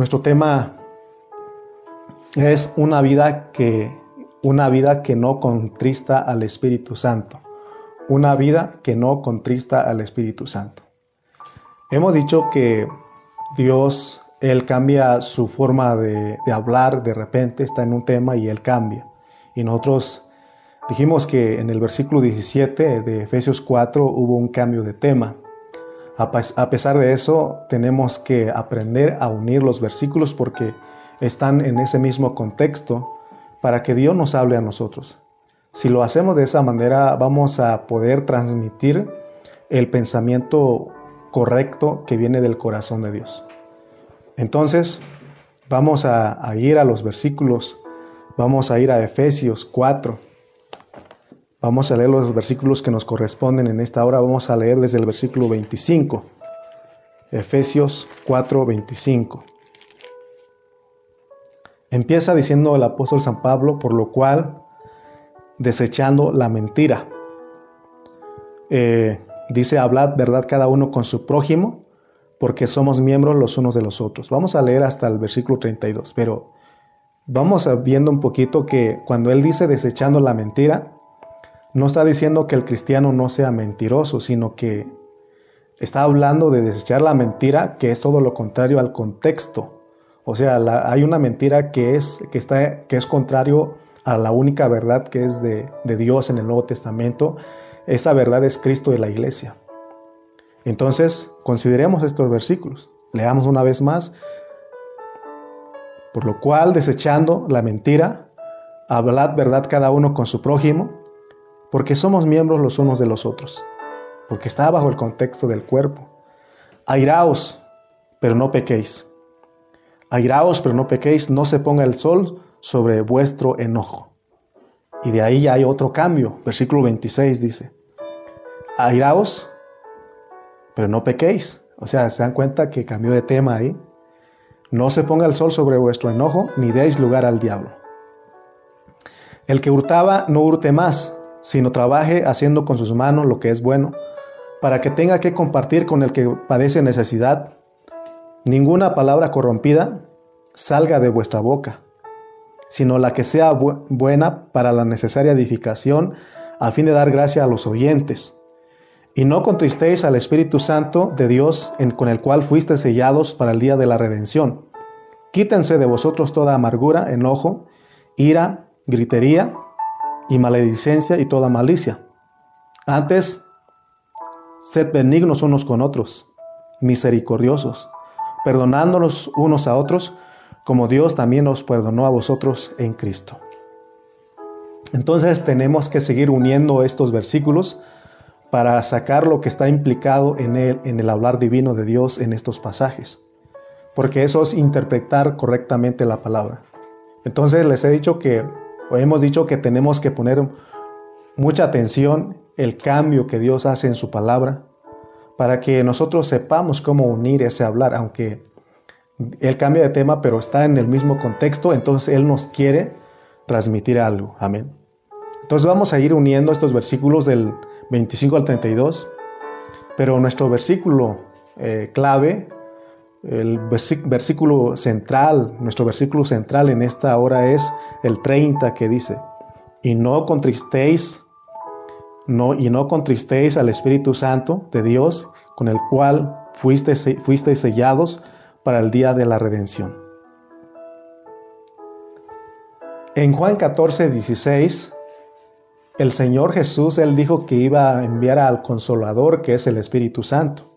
Nuestro tema es una vida que una vida que no contrista al Espíritu Santo. Una vida que no contrista al Espíritu Santo. Hemos dicho que Dios, Él cambia su forma de, de hablar, de repente está en un tema y Él cambia. Y nosotros dijimos que en el versículo 17 de Efesios 4 hubo un cambio de tema. A pesar de eso, tenemos que aprender a unir los versículos porque están en ese mismo contexto para que Dios nos hable a nosotros. Si lo hacemos de esa manera, vamos a poder transmitir el pensamiento correcto que viene del corazón de Dios. Entonces, vamos a, ir a los versículos, vamos a ir a Efesios 4 Vamos a leer los versículos que nos corresponden en esta hora. Vamos a leer desde el versículo 25. Efesios 4, 25. Empieza diciendo el apóstol San Pablo, por lo cual, desechando la mentira. Eh, dice, hablad verdad cada uno con su prójimo, porque somos miembros los unos de los otros. Vamos a leer hasta el versículo 32, pero vamos viendo un poquito que cuando él dice desechando la mentira, no está diciendo que el cristiano no sea mentiroso, sino que está hablando de desechar la mentira, que es todo lo contrario al contexto. O sea, hay una mentira que es, que, está, que es contrario a la única verdad que es de, de Dios en el Nuevo Testamento. Esa verdad es Cristo y la iglesia. Entonces, consideremos estos versículos. Leamos una vez más. Por lo cual, desechando la mentira, hablad verdad cada uno con su prójimo porque somos miembros los unos de los otros, porque está bajo el contexto del cuerpo. Airaos, pero no pequéis. Airaos, pero no pequéis, no se ponga el sol sobre vuestro enojo. Y de ahí ya hay otro cambio. Versículo 26 dice, airaos, pero no pequéis. O sea, se dan cuenta que cambió de tema ahí. No se ponga el sol sobre vuestro enojo, ni deis lugar al diablo. El que hurtaba, no hurte más, sino trabaje haciendo con sus manos lo que es bueno, para que tenga que compartir con el que padece necesidad. Ninguna palabra corrompida salga de vuestra boca, sino la que sea buena para la necesaria edificación, a fin de dar gracia a los oyentes. Y no contristéis al Espíritu Santo de Dios, con el cual fuiste sellados para el día de la redención. Quítense de vosotros toda amargura, enojo, ira, gritería, y maledicencia y toda malicia. Antes, sed benignos unos con otros, misericordiosos, perdonándonos unos a otros, como Dios también os perdonó a vosotros en Cristo. Entonces tenemos que seguir uniendo estos versículos para sacar lo que está implicado en el, en el hablar divino de Dios en estos pasajes, porque eso es interpretar correctamente la palabra. Entonces les he dicho que Hemos dicho que tenemos que poner mucha atención el cambio que Dios hace en su palabra para que nosotros sepamos cómo unir ese hablar, aunque Él cambia de tema, pero está en el mismo contexto, entonces Él nos quiere transmitir algo. Amén. Entonces vamos a ir uniendo estos versículos del 25 al 32, pero nuestro versículo eh, clave el versículo central, nuestro versículo central en esta hora es el 30 que dice, y no contristéis, no, y no contristéis al Espíritu Santo de Dios, con el cual fuisteis, fuisteis sellados para el día de la redención. En Juan 14, 16, el Señor Jesús, Él dijo que iba a enviar al Consolador, que es el Espíritu Santo.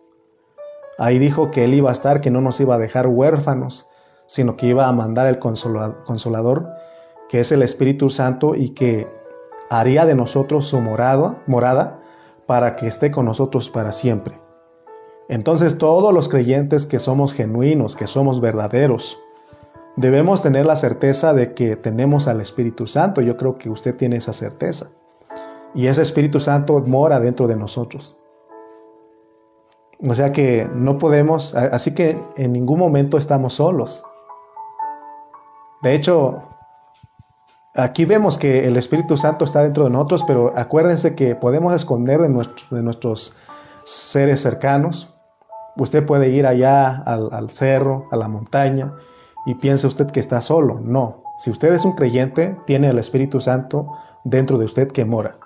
Ahí dijo que Él iba a estar, que no nos iba a dejar huérfanos, sino que iba a mandar el consolador, que es el Espíritu Santo y que haría de nosotros su morada, para que esté con nosotros para siempre. Entonces todos los creyentes que somos genuinos, que somos verdaderos, debemos tener la certeza de que tenemos al Espíritu Santo. Yo creo que usted tiene esa certeza. Y ese Espíritu Santo mora dentro de nosotros. O sea que no podemos, así que en ningún momento estamos solos. De hecho, aquí vemos que el Espíritu Santo está dentro de nosotros, pero acuérdense que podemos esconder de nuestros, de nuestros seres cercanos, Usted puede ir allá al, al cerro, a la montaña, y piense usted que está solo. No, si usted es un creyente, tiene el Espíritu Santo dentro de usted que mora.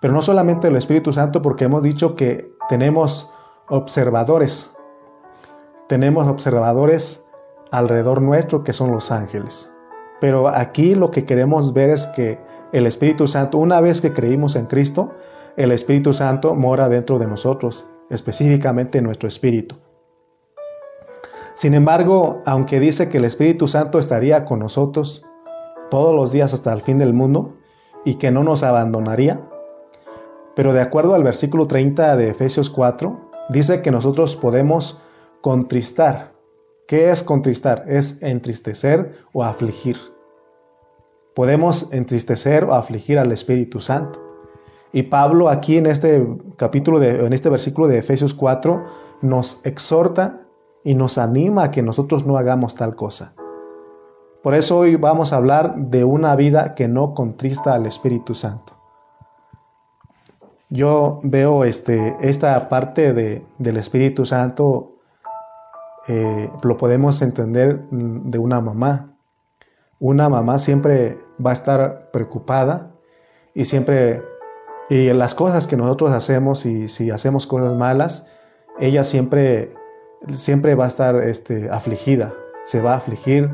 Pero no solamente el Espíritu Santo, porque hemos dicho que tenemos observadores. Tenemos observadores alrededor nuestro que son los ángeles. Pero aquí lo que queremos ver es que el Espíritu Santo, una vez que creímos en Cristo, el Espíritu Santo mora dentro de nosotros, específicamente en nuestro espíritu. Sin embargo, aunque dice que el Espíritu Santo estaría con nosotros todos los días hasta el fin del mundo y que no nos abandonaría, pero de acuerdo al versículo 30 de Efesios 4, dice que nosotros podemos contristar. ¿Qué es contristar? Es entristecer o afligir. Podemos entristecer o afligir al Espíritu Santo. Y Pablo aquí en este capítulo, de, en este versículo de Efesios 4, nos exhorta y nos anima a que nosotros no hagamos tal cosa. Por eso hoy vamos a hablar de una vida que no contrista al Espíritu Santo. Yo veo este, esta parte de, del Espíritu Santo, eh, lo podemos entender de una mamá. Una mamá siempre va a estar preocupada y siempre, y las cosas que nosotros hacemos y si hacemos cosas malas, ella siempre siempre va a estar este, afligida, se va a afligir,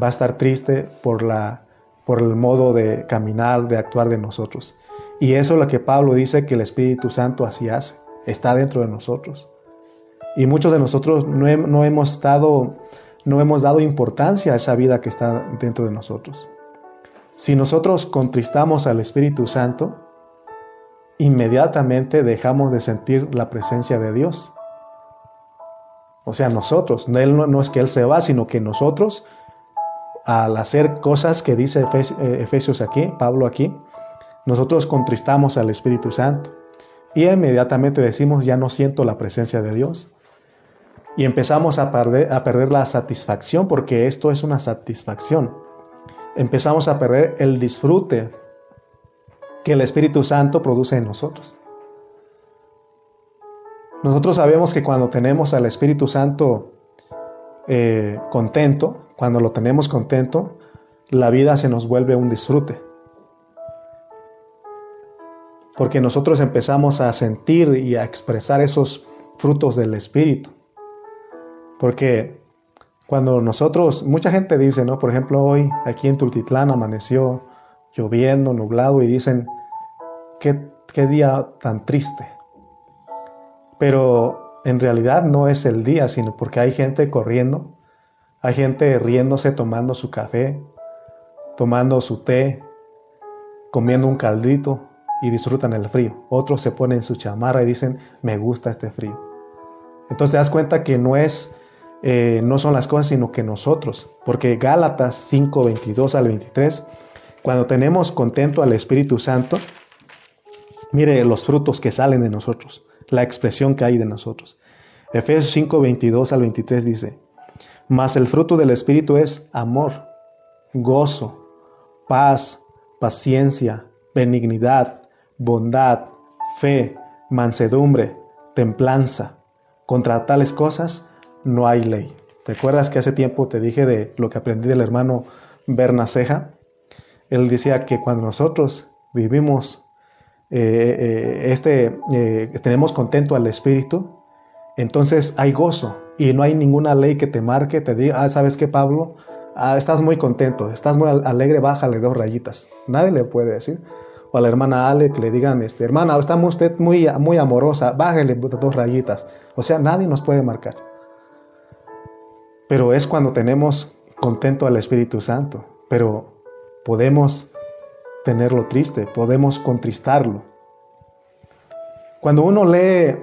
va a estar triste por, la, por el modo de caminar, de actuar de nosotros. Y eso es lo que Pablo dice que el Espíritu Santo así hace, está dentro de nosotros. Y muchos de nosotros no, no hemos estado, no hemos dado importancia a esa vida que está dentro de nosotros. Si nosotros contristamos al Espíritu Santo, inmediatamente dejamos de sentir la presencia de Dios. O sea, nosotros, no, es que Él se va, sino que nosotros, al hacer cosas que dice eh, Efesios aquí, Pablo aquí, nosotros contristamos al Espíritu Santo. Y inmediatamente decimos, ya no siento la presencia de Dios. Y empezamos a perder, la satisfacción, porque esto es una satisfacción. Empezamos a perder el disfrute que el Espíritu Santo produce en nosotros. Nosotros sabemos que cuando tenemos al Espíritu Santo eh, contento, cuando lo tenemos contento, la vida se nos vuelve un disfrute. Porque nosotros empezamos a sentir y a expresar esos frutos del Espíritu. Porque cuando nosotros, mucha gente dice, ¿no? Por ejemplo, hoy aquí en Tultitlán amaneció lloviendo, nublado y dicen, qué, qué día tan triste. Pero en realidad no es el día, sino porque hay gente corriendo, hay gente riéndose, tomando su café, tomando su té, comiendo un caldito y disfrutan el frío. Otros se ponen su chamarra y dicen, me gusta este frío. Entonces te das cuenta que no es, eh, no son las cosas, sino que nosotros. Porque Gálatas 5, 22 al 23, cuando tenemos contento al Espíritu Santo, mire los frutos que salen de nosotros la expresión que hay de nosotros. Efesios 5, 22 al 23 dice, mas el fruto del Espíritu es amor, gozo, paz, paciencia, benignidad, bondad, fe, mansedumbre, templanza. Contra tales cosas no hay ley. ¿Te acuerdas que hace tiempo te dije de lo que aprendí del hermano Bernaceja? Él decía que cuando nosotros vivimos eh, eh, este, eh, tenemos contento al espíritu, entonces hay gozo y no hay ninguna ley que te marque, te diga, ah, ¿sabes qué, Pablo? Ah, estás muy contento, estás muy alegre, bájale dos rayitas. Nadie le puede decir. O a la hermana Ale que le digan, este, hermana, está usted muy, muy amorosa, bájale dos rayitas. O sea, nadie nos puede marcar. Pero es cuando tenemos contento al Espíritu Santo. Pero podemos tenerlo triste, podemos contristarlo. Cuando uno lee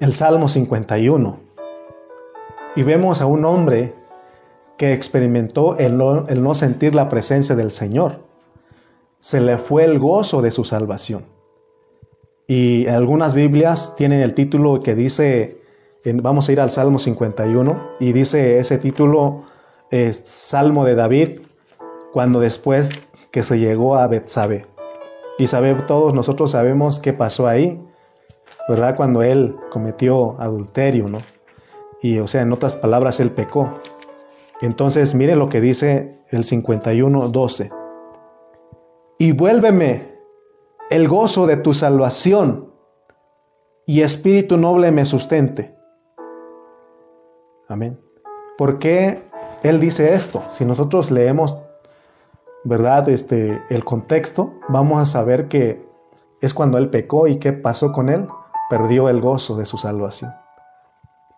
el Salmo 51 y vemos a un hombre que experimentó el no, el no sentir la presencia del Señor, se le fue el gozo de su salvación. Y algunas Biblias tienen el título que dice, vamos a ir al Salmo 51, y dice ese título, es Salmo de David, cuando después que se llegó a Betsabe. Y sabe, todos nosotros sabemos qué pasó ahí. ¿verdad? Cuando él cometió adulterio, ¿no? Y o sea, en otras palabras, él pecó. Entonces, mire lo que dice el 51, 12. Y vuélveme el gozo de tu salvación y espíritu noble me sustente. Amén. ¿Por qué él dice esto? Si nosotros leemos, ¿verdad? Este, el contexto, vamos a saber que es cuando él pecó y qué pasó con él. Perdió el gozo de su salvación.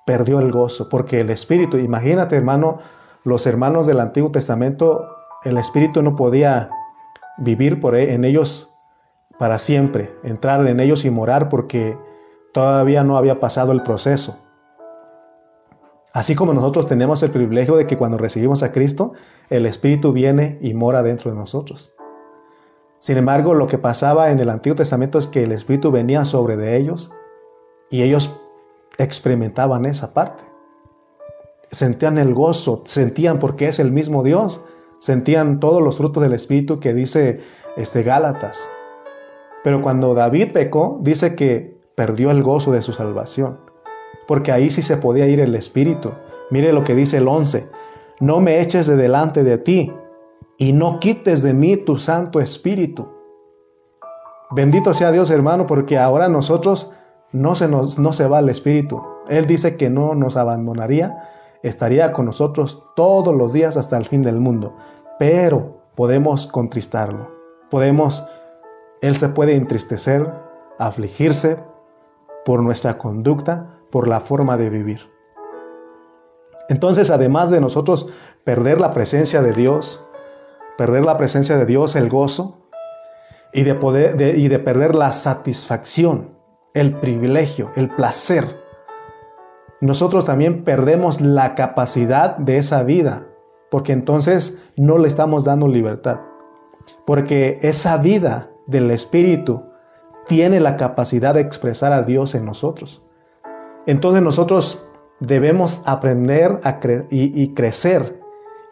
Perdió el gozo, porque el espíritu, imagínate hermano, los hermanos del Antiguo Testamento, el espíritu no podía vivir por e, en ellos para siempre, entrar en ellos y morar porque todavía no había pasado el proceso. Así como nosotros tenemos el privilegio de que cuando recibimos a Cristo, el Espíritu viene y mora dentro de nosotros. Sin embargo, lo que pasaba en el Antiguo Testamento es que el Espíritu venía sobre de ellos y ellos experimentaban esa parte. Sentían el gozo, sentían porque es el mismo Dios, sentían todos los frutos del Espíritu que dice este Gálatas. Pero cuando David pecó, dice que perdió el gozo de su salvación porque ahí sí se podía ir el Espíritu. Mire lo que dice el 11, no me eches de delante de ti y no quites de mí tu Santo Espíritu. Bendito sea Dios hermano, porque ahora nosotros no se, nos, no se va el Espíritu. Él dice que no nos abandonaría, estaría con nosotros todos los días hasta el fin del mundo. Pero podemos contristarlo, podemos, Él se puede entristecer, afligirse por nuestra conducta, por la forma de vivir. Entonces, además de nosotros perder la presencia de Dios, perder la presencia de Dios, el gozo, y de, poder, y de perder la satisfacción, el privilegio, el placer, nosotros también perdemos la capacidad de esa vida, porque entonces no le estamos dando libertad, porque esa vida del Espíritu tiene la capacidad de expresar a Dios en nosotros. Entonces nosotros debemos aprender a y, crecer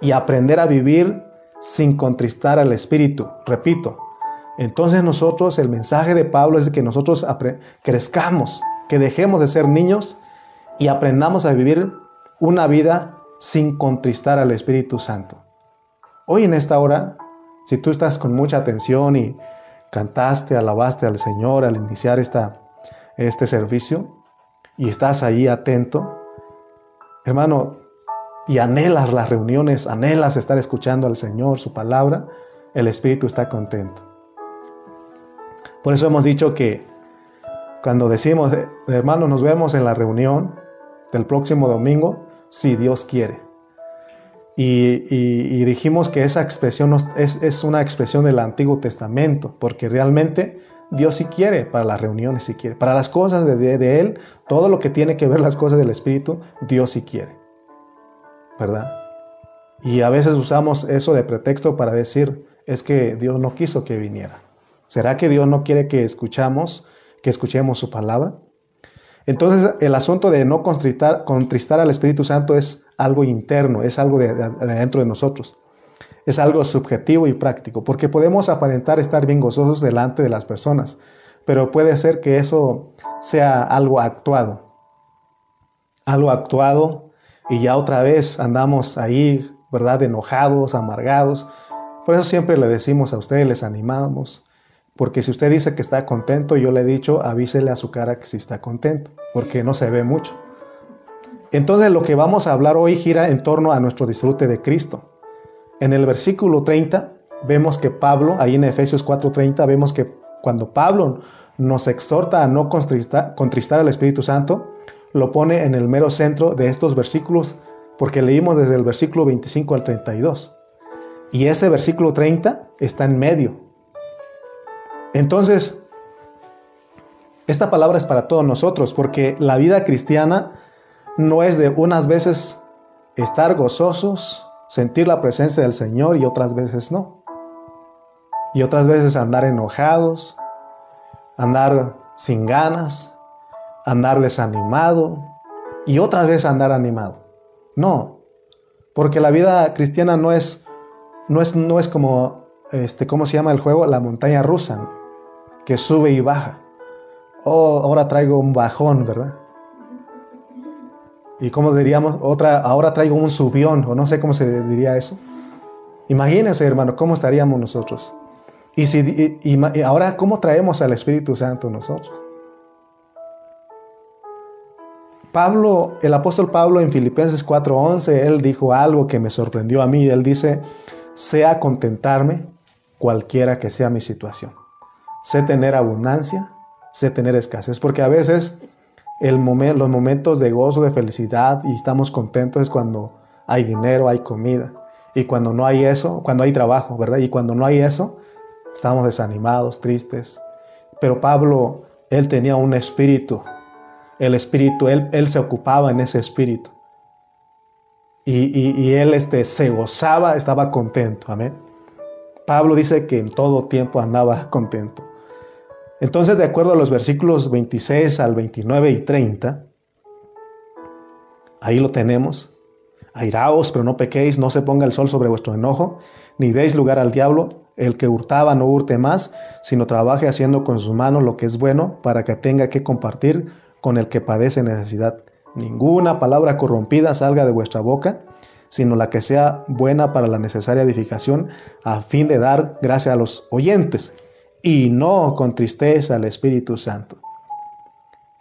y aprender a vivir sin contristar al Espíritu. Repito, entonces nosotros, el mensaje de Pablo es que nosotros crezcamos, que dejemos de ser niños y aprendamos a vivir una vida sin contristar al Espíritu Santo. Hoy en esta hora, si tú estás con mucha atención y cantaste, alabaste al Señor al iniciar esta, este servicio, y estás ahí atento, hermano, y anhelas las reuniones, anhelas estar escuchando al Señor, su palabra, el Espíritu está contento. Por eso hemos dicho que cuando decimos, hermano, nos vemos en la reunión del próximo domingo, si Dios quiere. Y, dijimos que esa expresión es, una expresión del Antiguo Testamento, porque realmente Dios sí quiere para las reuniones, si quiere. Para las cosas de, Él, todo lo que tiene que ver las cosas del Espíritu, Dios sí quiere. ¿Verdad? Y a veces usamos eso de pretexto para decir, es que Dios no quiso que viniera. ¿Será que Dios no quiere que escuchamos, que escuchemos su palabra? Entonces el asunto de no contristar, al Espíritu Santo es algo interno, es algo de, de dentro de nosotros es algo subjetivo y práctico, porque podemos aparentar estar bien gozosos delante de las personas, pero puede ser que eso sea algo actuado. Algo actuado y ya otra vez andamos ahí, ¿verdad? Enojados, amargados. Por eso siempre le decimos a ustedes, les animamos, porque si usted dice que está contento, yo le he dicho, avísele a su cara que sí está contento, porque no se ve mucho. Entonces lo que vamos a hablar hoy gira en torno a nuestro disfrute de Cristo. En el versículo 30 vemos que Pablo, ahí en Efesios 4:30, vemos que cuando Pablo nos exhorta a no contristar, contristar al Espíritu Santo, lo pone en el mero centro de estos versículos, porque leímos desde el versículo 25 al 32. Y ese versículo 30 está en medio. Entonces, esta palabra es para todos nosotros, porque la vida cristiana no es de unas veces estar gozosos, sentir la presencia del Señor y otras veces no. Y otras veces andar enojados, andar sin ganas, andar desanimado y otras veces andar animado. No, porque la vida cristiana no es, no es, no es como, este, ¿cómo se llama el juego? La montaña rusa, que sube y baja. oh, ahora traigo un bajón, ¿verdad? Y como diríamos, otra, ahora traigo un subión, o no sé cómo se diría eso. Imagínense, hermano, cómo estaríamos nosotros. Y, si, y ahora, ¿cómo traemos al Espíritu Santo nosotros? Pablo, el apóstol Pablo en Filipenses 4:11, él dijo algo que me sorprendió a mí. Él dice, sea contentarme cualquiera que sea mi situación. Sé tener abundancia, sé tener escasez, porque a veces el los momentos de gozo, de felicidad y estamos contentos es cuando hay dinero, hay comida. Y cuando no hay eso, cuando hay trabajo, ¿verdad? Y cuando no hay eso, estamos desanimados, tristes. Pero Pablo, él tenía un espíritu el espíritu, él, él se ocupaba en ese espíritu. Y, él este, se gozaba, estaba contento. Amén. Pablo dice que en todo tiempo andaba contento. Entonces, de acuerdo a los versículos 26 al 29 y 30, ahí lo tenemos. Airaos, pero no pequéis, no se ponga el sol sobre vuestro enojo, ni deis lugar al diablo. El que hurtaba no hurte más, sino trabaje haciendo con sus manos lo que es bueno, para que tenga que compartir con el que padece necesidad. Ninguna palabra corrompida salga de vuestra boca, sino la que sea buena para la necesaria edificación, a fin de dar gracia a los oyentes, y no con tristeza al Espíritu Santo.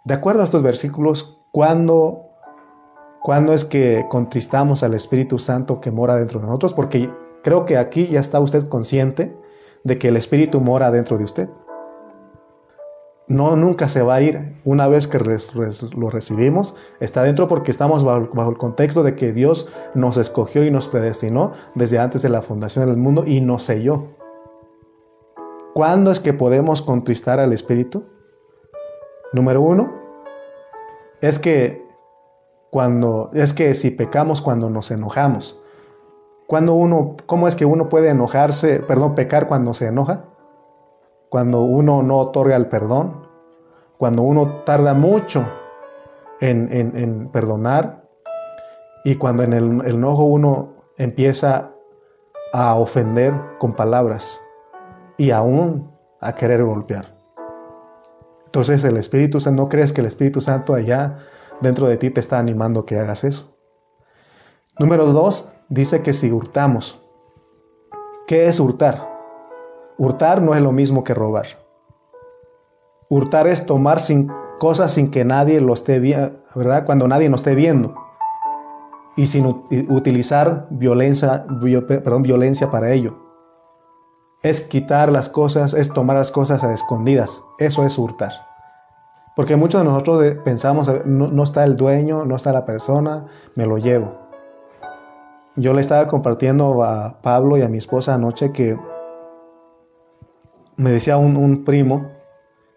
De acuerdo a estos versículos, ¿cuándo, ¿cuándo es que contristamos al Espíritu Santo que mora dentro de nosotros? Porque creo que aquí ya está usted consciente de que el Espíritu mora dentro de usted no nunca se va a ir. Una vez que lo recibimos, está dentro porque estamos bajo, el contexto de que Dios nos escogió y nos predestinó desde antes de la fundación del mundo y nos selló. ¿Cuándo es que podemos contristar al Espíritu? Número uno, es que cuando es que si pecamos cuando nos enojamos. Cuando uno, ¿cómo es que uno puede enojarse, perdón, pecar cuando se enoja? cuando uno no otorga el perdón, cuando uno tarda mucho en, perdonar y cuando en el, enojo uno empieza a ofender con palabras y aún a querer golpear. Entonces el Espíritu Santo, ¿no crees que el Espíritu Santo allá dentro de ti te está animando que hagas eso? Número dos, dice que si hurtamos. ¿Qué es hurtar? Hurtar no es lo mismo que robar. Hurtar es tomar cosas sin que nadie lo esté viendo, ¿verdad? Cuando nadie nos esté viendo. Y sin utilizar violencia, perdón, violencia para ello. Es quitar las cosas, es tomar las cosas a escondidas. Eso es hurtar. Porque muchos de nosotros pensamos, no, no está el dueño, no está la persona, me lo llevo. Yo le estaba compartiendo a Pablo y a mi esposa anoche que me decía un, primo,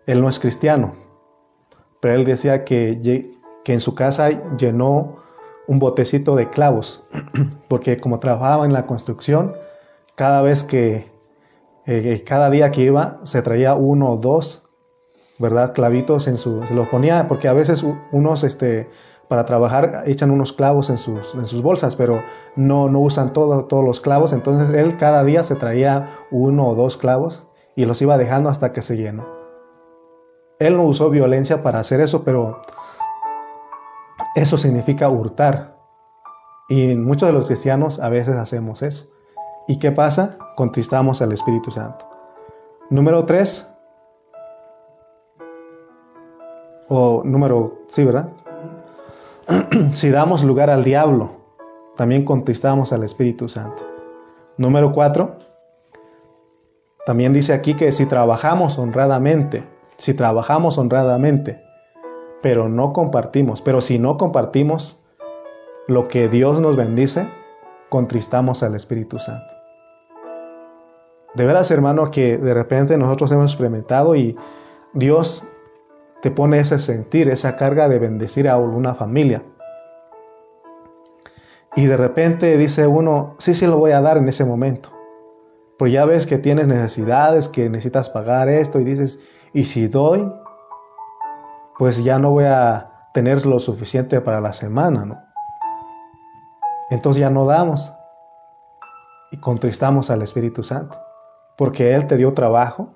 él no es cristiano, pero él decía que, que en su casa llenó un botecito de clavos, porque como trabajaba en la construcción, cada vez que, eh, cada día que iba, se traía uno o dos, ¿verdad? Clavitos en su, se los ponía, porque a veces unos, este, para trabajar echan unos clavos en sus, en sus bolsas, pero no, no usan todo, todos los clavos, entonces él cada día se traía uno o dos clavos y los iba dejando hasta que se llenó. Él no usó violencia para hacer eso, pero eso significa hurtar. Y muchos de los cristianos a veces hacemos eso. ¿Y qué pasa? Contristamos al Espíritu Santo. Número tres. O número, sí, ¿verdad? si damos lugar al diablo, también contristamos al Espíritu Santo. Número cuatro, también dice aquí que si trabajamos honradamente, si trabajamos honradamente, pero no compartimos, pero si no compartimos lo que Dios nos bendice, contristamos al Espíritu Santo. De veras, hermano, que de repente nosotros hemos experimentado y Dios te pone ese sentir, esa carga de bendecir a una familia. Y de repente dice uno, sí, sí lo voy a dar en ese momento. Pero ya ves que tienes necesidades, que necesitas pagar esto y dices, ¿y si doy? Pues ya no voy a tener lo suficiente para la semana, ¿no? Entonces ya no damos y contristamos al Espíritu Santo, porque Él te dio trabajo,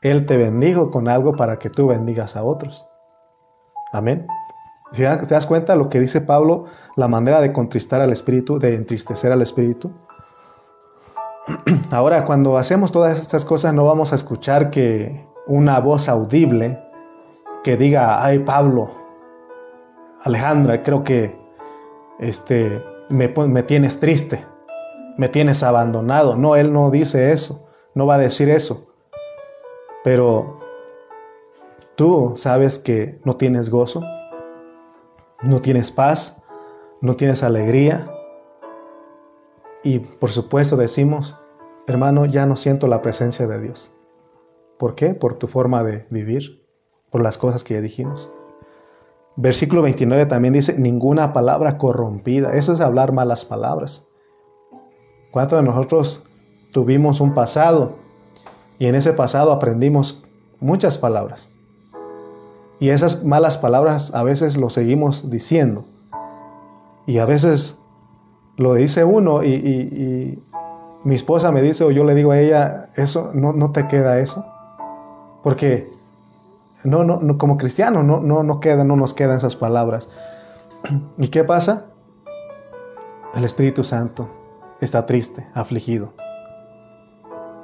Él te bendijo con algo para que tú bendigas a otros. Amén. ¿Te das cuenta lo que dice Pablo? La manera de contristar al Espíritu, de entristecer al Espíritu. Ahora, cuando hacemos todas estas cosas, no vamos a escuchar que una voz audible que diga, ay Pablo, Alejandra, creo que este, me, me tienes triste, me tienes abandonado. No, él no dice eso, no va a decir eso. Pero tú sabes que no tienes gozo, no tienes paz, no tienes alegría. Y por supuesto decimos, hermano, ya no siento la presencia de Dios. ¿Por qué? Por tu forma de vivir, por las cosas que ya dijimos. Versículo 29 también dice, ninguna palabra corrompida. Eso es hablar malas palabras. ¿Cuántos de nosotros tuvimos un pasado y en ese pasado aprendimos muchas palabras? Y esas malas palabras a veces lo seguimos diciendo. Y a veces lo dice uno y, mi esposa me dice o yo le digo a ella, eso no, no te queda eso. Porque no, no, como cristiano no, no, no, queda, no nos quedan esas palabras. ¿Y qué pasa? El Espíritu Santo está triste, afligido.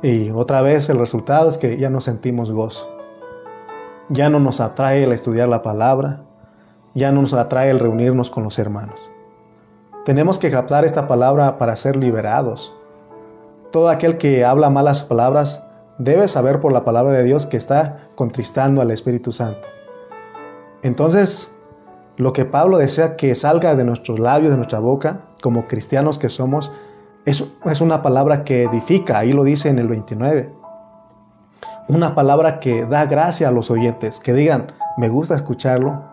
Y otra vez el resultado es que ya no sentimos gozo ya no nos atrae el estudiar la palabra, ya no nos atrae el reunirnos con los hermanos. Tenemos que captar esta palabra para ser liberados. Todo aquel que habla malas palabras debe saber por la palabra de Dios que está contristando al Espíritu Santo. Entonces, lo que Pablo desea que salga de nuestros labios, de nuestra boca, como cristianos que somos, es, es una palabra que edifica, ahí lo dice en el 29 una palabra que da gracia a los oyentes, que digan, me gusta escucharlo,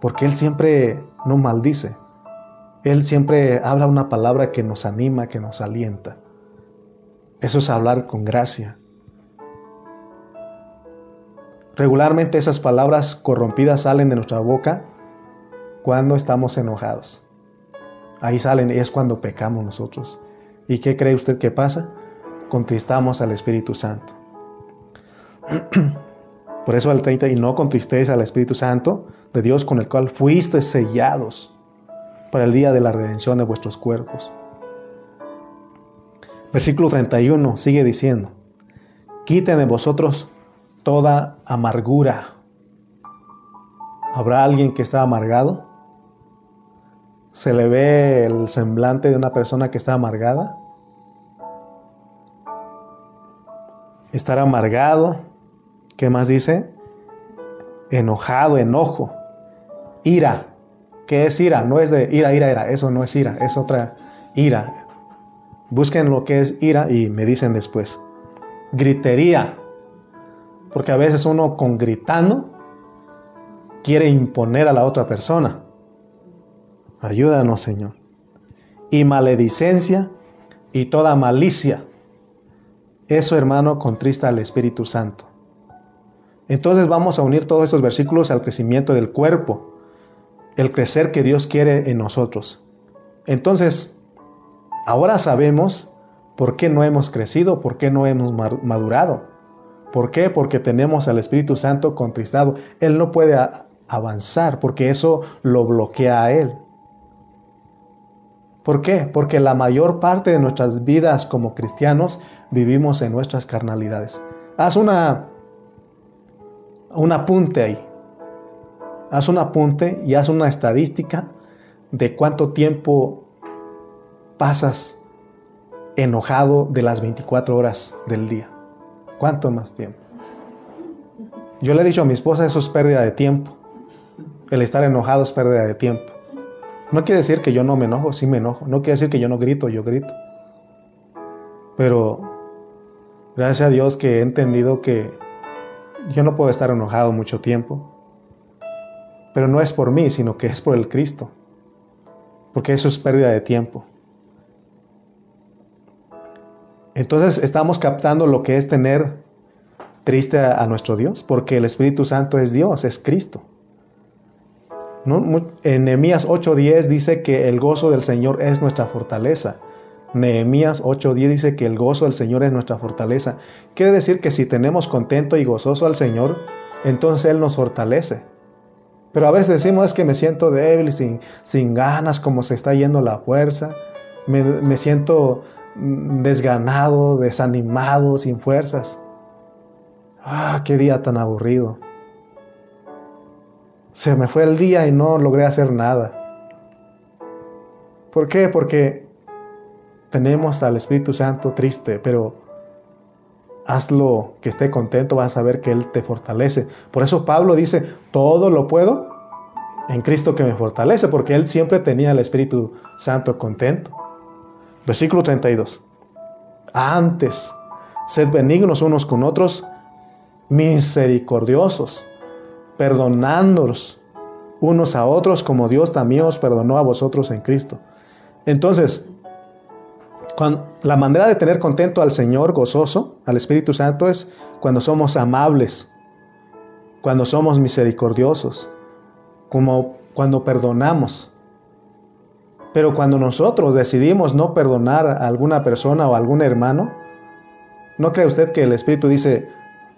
porque Él siempre no maldice. Él siempre habla una palabra que nos anima, que nos alienta. Eso es hablar con gracia. Regularmente esas palabras corrompidas salen de nuestra boca cuando estamos enojados. Ahí salen y es cuando pecamos nosotros. ¿Y qué cree usted que pasa? Contristamos al Espíritu Santo. Por eso al 30, y no contristéis al Espíritu Santo de Dios con el cual fuiste sellados para el día de la redención de vuestros cuerpos. Versículo 31 sigue diciendo, quiten de vosotros toda amargura. ¿Habrá alguien que está amargado? ¿Se le ve el semblante de una persona que está amargada? Estar amargado ¿Qué más dice? Enojado, enojo. Ira. ¿Qué es ira? No es de ira, ira, ira. Eso no es ira, es otra ira. Busquen lo que es ira y me dicen después. Gritería. Porque a veces uno con gritando quiere imponer a la otra persona. Ayúdanos, Señor. Y maledicencia y toda malicia. Eso, hermano, contrista al Espíritu Santo. Entonces vamos a unir todos estos versículos al crecimiento del cuerpo, el crecer que Dios quiere en nosotros. Entonces, ahora sabemos por qué no hemos crecido, por qué no hemos madurado. ¿Por qué? Porque tenemos al Espíritu Santo contristado. Él no puede avanzar porque eso lo bloquea a Él. ¿Por qué? Porque la mayor parte de nuestras vidas como cristianos vivimos en nuestras carnalidades. Haz una un apunte ahí. Haz un apunte y haz una estadística de cuánto tiempo pasas enojado de las 24 horas del día. ¿Cuánto más tiempo? Yo le he dicho a mi esposa, eso es pérdida de tiempo. El estar enojado es pérdida de tiempo. No quiere decir que yo no me enojo, sí me enojo. No quiere decir que yo no grito, yo grito. Pero gracias a Dios que he entendido que yo no puedo estar enojado mucho tiempo, pero no es por mí, sino que es por el Cristo, porque eso es pérdida de tiempo. Entonces estamos captando lo que es tener triste a, nuestro Dios, porque el Espíritu Santo es Dios, es Cristo. En Nehemías 8:10 dice que el gozo del Señor es nuestra fortaleza. Nehemías 8:10 dice que el gozo del Señor es nuestra fortaleza. Quiere decir que si tenemos contento y gozoso al Señor, entonces Él nos fortalece. Pero a veces decimos es que me siento débil, sin, sin ganas, como se está yendo la fuerza. Me, me siento desganado, desanimado, sin fuerzas. Ah, qué día tan aburrido. Se me fue el día y no logré hacer nada. ¿Por qué? Porque tenemos al Espíritu Santo triste, pero hazlo que esté contento, vas a ver que Él te fortalece. Por eso Pablo dice, todo lo puedo en Cristo que me fortalece, porque Él siempre tenía el Espíritu Santo contento. Versículo 32. Antes, sed benignos unos con otros, misericordiosos, perdonándonos unos a otros como Dios también os perdonó a vosotros en Cristo. Entonces, la manera de tener contento al Señor, gozoso, al Espíritu Santo, es cuando somos amables, cuando somos misericordiosos, como cuando perdonamos. Pero cuando nosotros decidimos no perdonar a alguna persona o a algún hermano, ¿no cree usted que el Espíritu dice,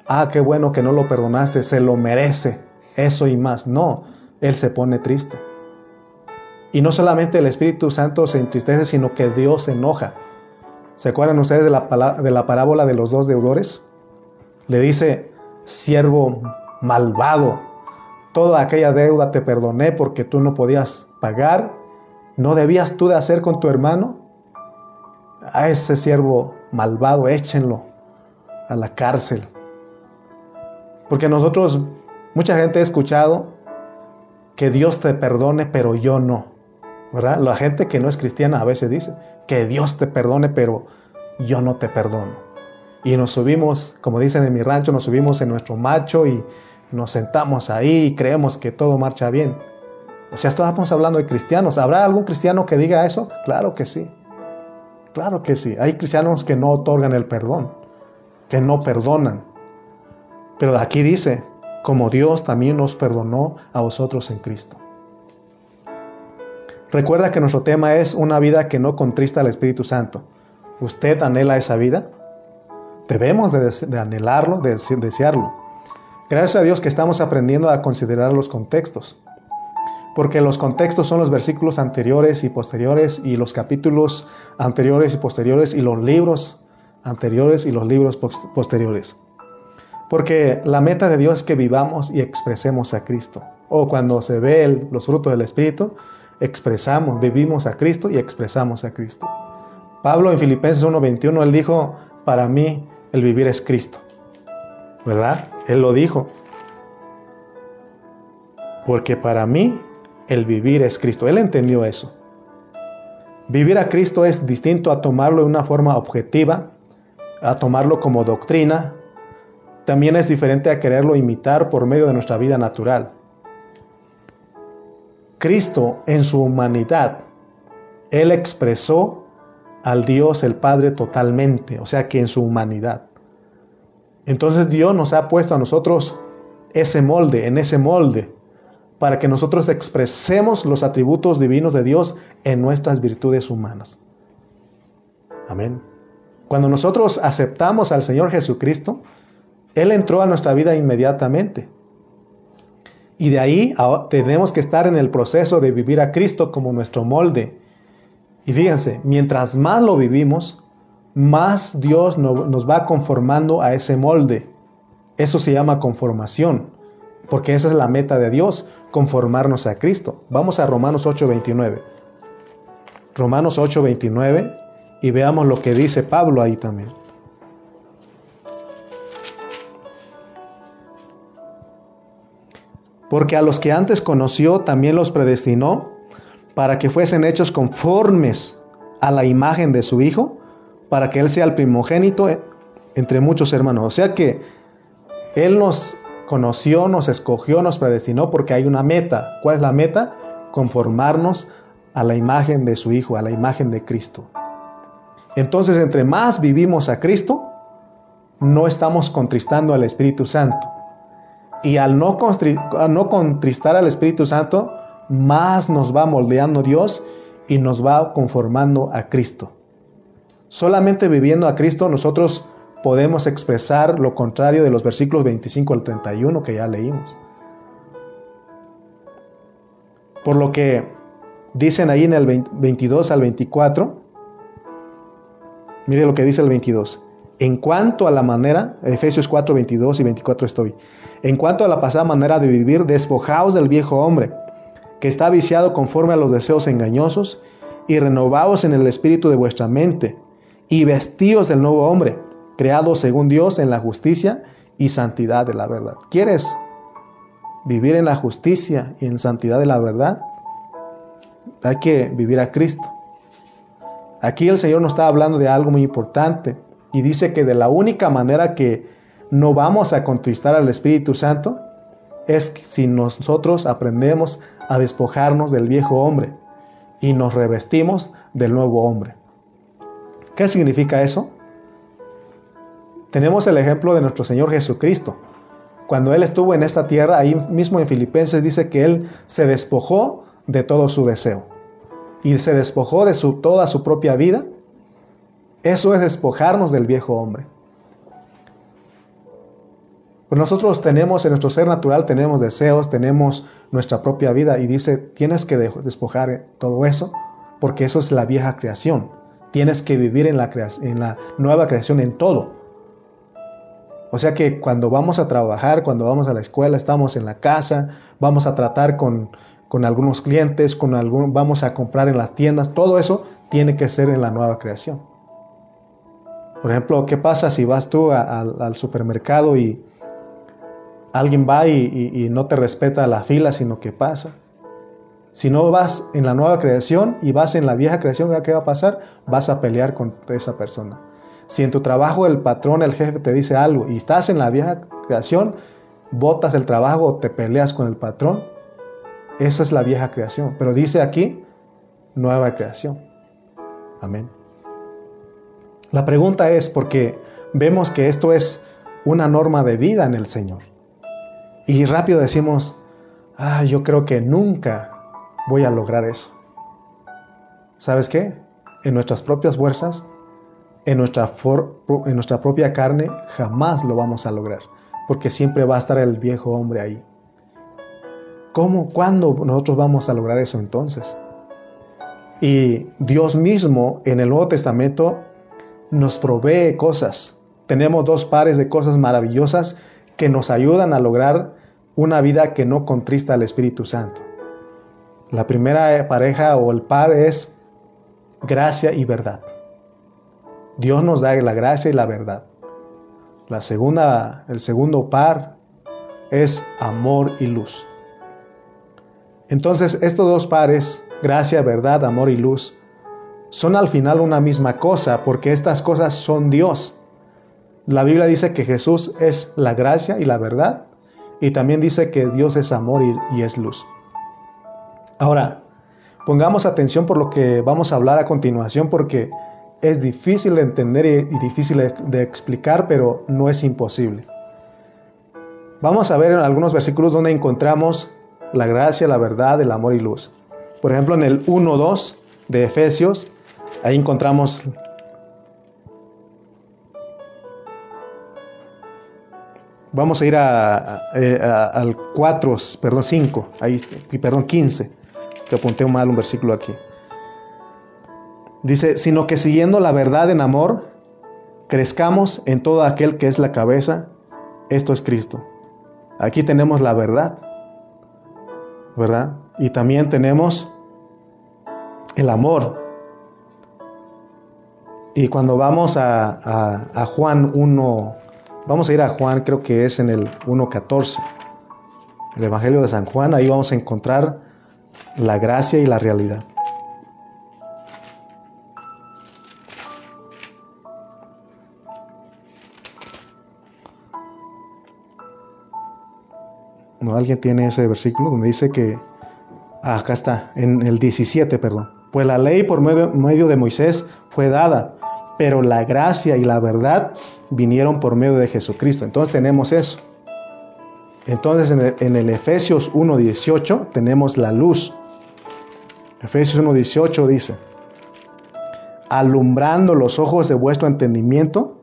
ah, qué bueno que no lo perdonaste, se lo merece, eso y más? No, Él se pone triste. Y no solamente el Espíritu Santo se entristece, sino que Dios se enoja. ¿Se acuerdan ustedes de la, de la parábola de los dos deudores? Le dice, siervo malvado, toda aquella deuda te perdoné porque tú no podías pagar, ¿no debías tú de hacer con tu hermano? A ese siervo malvado, échenlo a la cárcel. Porque nosotros, mucha gente ha escuchado que Dios te perdone, pero yo no. ¿Verdad? La gente que no es cristiana a veces dice, que Dios te perdone, pero yo no te perdono. Y nos subimos, como dicen en mi rancho, nos subimos en nuestro macho y nos sentamos ahí y creemos que todo marcha bien. O sea, estamos hablando de cristianos. ¿Habrá algún cristiano que diga eso? Claro que sí. Claro que sí. Hay cristianos que no otorgan el perdón, que no perdonan. Pero aquí dice, como Dios también nos perdonó a vosotros en Cristo. Recuerda que nuestro tema es una vida que no contrista al Espíritu Santo. ¿Usted anhela esa vida? Debemos de, anhelarlo, de desearlo. Gracias a Dios que estamos aprendiendo a considerar los contextos. Porque los contextos son los versículos anteriores y posteriores y los capítulos anteriores y posteriores y los libros anteriores y los libros posteriores. Porque la meta de Dios es que vivamos y expresemos a Cristo. O cuando se ve los frutos del Espíritu, expresamos, vivimos a Cristo y expresamos a Cristo. Pablo en Filipenses 1:21, él dijo, para mí el vivir es Cristo. ¿Verdad? Él lo dijo. Porque para mí el vivir es Cristo. Él entendió eso. Vivir a Cristo es distinto a tomarlo de una forma objetiva, a tomarlo como doctrina. También es diferente a quererlo imitar por medio de nuestra vida natural. Cristo en su humanidad, Él expresó al Dios el Padre totalmente, o sea que en su humanidad. Entonces Dios nos ha puesto a nosotros ese molde, en ese molde, para que nosotros expresemos los atributos divinos de Dios en nuestras virtudes humanas. Amén. Cuando nosotros aceptamos al Señor Jesucristo, Él entró a nuestra vida inmediatamente. Y de ahí tenemos que estar en el proceso de vivir a Cristo como nuestro molde. Y fíjense, mientras más lo vivimos, más Dios nos va conformando a ese molde. Eso se llama conformación, porque esa es la meta de Dios, conformarnos a Cristo. Vamos a Romanos 8:29. Romanos 8:29 y veamos lo que dice Pablo ahí también. porque a los que antes conoció también los predestinó para que fuesen hechos conformes a la imagen de su Hijo, para que Él sea el primogénito entre muchos hermanos. O sea que Él nos conoció, nos escogió, nos predestinó porque hay una meta. ¿Cuál es la meta? Conformarnos a la imagen de su Hijo, a la imagen de Cristo. Entonces, entre más vivimos a Cristo, no estamos contristando al Espíritu Santo. Y al no, no contristar al Espíritu Santo, más nos va moldeando Dios y nos va conformando a Cristo. Solamente viviendo a Cristo nosotros podemos expresar lo contrario de los versículos 25 al 31 que ya leímos. Por lo que dicen ahí en el 22 al 24, mire lo que dice el 22. En cuanto a la manera, Efesios 4, 22 y 24 estoy. En cuanto a la pasada manera de vivir, despojaos del viejo hombre, que está viciado conforme a los deseos engañosos, y renovaos en el espíritu de vuestra mente, y vestíos del nuevo hombre, creado según Dios en la justicia y santidad de la verdad. ¿Quieres vivir en la justicia y en santidad de la verdad? Hay que vivir a Cristo. Aquí el Señor nos está hablando de algo muy importante y dice que de la única manera que no vamos a contristar al Espíritu Santo es si nosotros aprendemos a despojarnos del viejo hombre y nos revestimos del nuevo hombre. ¿Qué significa eso? Tenemos el ejemplo de nuestro Señor Jesucristo. Cuando Él estuvo en esta tierra, ahí mismo en Filipenses dice que Él se despojó de todo su deseo y se despojó de su, toda su propia vida. Eso es despojarnos del viejo hombre. Pues nosotros tenemos en nuestro ser natural, tenemos deseos, tenemos nuestra propia vida y dice, tienes que despojar todo eso porque eso es la vieja creación. Tienes que vivir en la, en la nueva creación en todo. O sea que cuando vamos a trabajar, cuando vamos a la escuela, estamos en la casa, vamos a tratar con, con algunos clientes, con algún, vamos a comprar en las tiendas, todo eso tiene que ser en la nueva creación. Por ejemplo, ¿qué pasa si vas tú al supermercado y alguien va y, no te respeta la fila, sino que pasa. Si no vas en la nueva creación y vas en la vieja creación, ¿qué va a pasar? Vas a pelear con esa persona. Si en tu trabajo el patrón, el jefe te dice algo y estás en la vieja creación, botas el trabajo o te peleas con el patrón, esa es la vieja creación. Pero dice aquí, nueva creación. Amén. La pregunta es porque vemos que esto es una norma de vida en el Señor. Y rápido decimos, ah, yo creo que nunca voy a lograr eso. ¿Sabes qué? En nuestras propias fuerzas, en nuestra, en nuestra propia carne, jamás lo vamos a lograr, porque siempre va a estar el viejo hombre ahí. ¿Cómo, cuándo nosotros vamos a lograr eso entonces? Y Dios mismo en el Nuevo Testamento nos provee cosas. Tenemos dos pares de cosas maravillosas que nos ayudan a lograr una vida que no contrista al Espíritu Santo. La primera pareja o el par es gracia y verdad. Dios nos da la gracia y la verdad. La segunda, el segundo par es amor y luz. Entonces, estos dos pares, gracia, verdad, amor y luz, son al final una misma cosa, porque estas cosas son Dios. La Biblia dice que Jesús es la gracia y la verdad, y también dice que Dios es amor y, es luz. Ahora, pongamos atención por lo que vamos a hablar a continuación porque es difícil de entender y, difícil de, explicar, pero no es imposible. Vamos a ver en algunos versículos donde encontramos la gracia, la verdad, el amor y luz. Por ejemplo, en el 1.2 de Efesios, ahí encontramos Vamos a ir eh, al 4, perdón, 5, ahí, perdón, 15, que apunté mal un versículo aquí. Dice, sino que siguiendo la verdad en amor, crezcamos en todo aquel que es la cabeza, esto es Cristo. Aquí tenemos la verdad, ¿verdad? Y también tenemos el amor. Y cuando vamos a, a, Juan 1, Vamos a ir a Juan, creo que es en el 1.14. El Evangelio de San Juan, ahí vamos a encontrar la gracia y la realidad. Alguien tiene ese versículo donde dice que, ah, acá está, en el 17, perdón. Pues la ley por medio de Moisés fue dada, pero la gracia y la verdad vinieron por medio de Jesucristo. Entonces tenemos eso. Entonces en el, en el Efesios 1.18 tenemos la luz. Efesios 1.18 dice, alumbrando los ojos de vuestro entendimiento,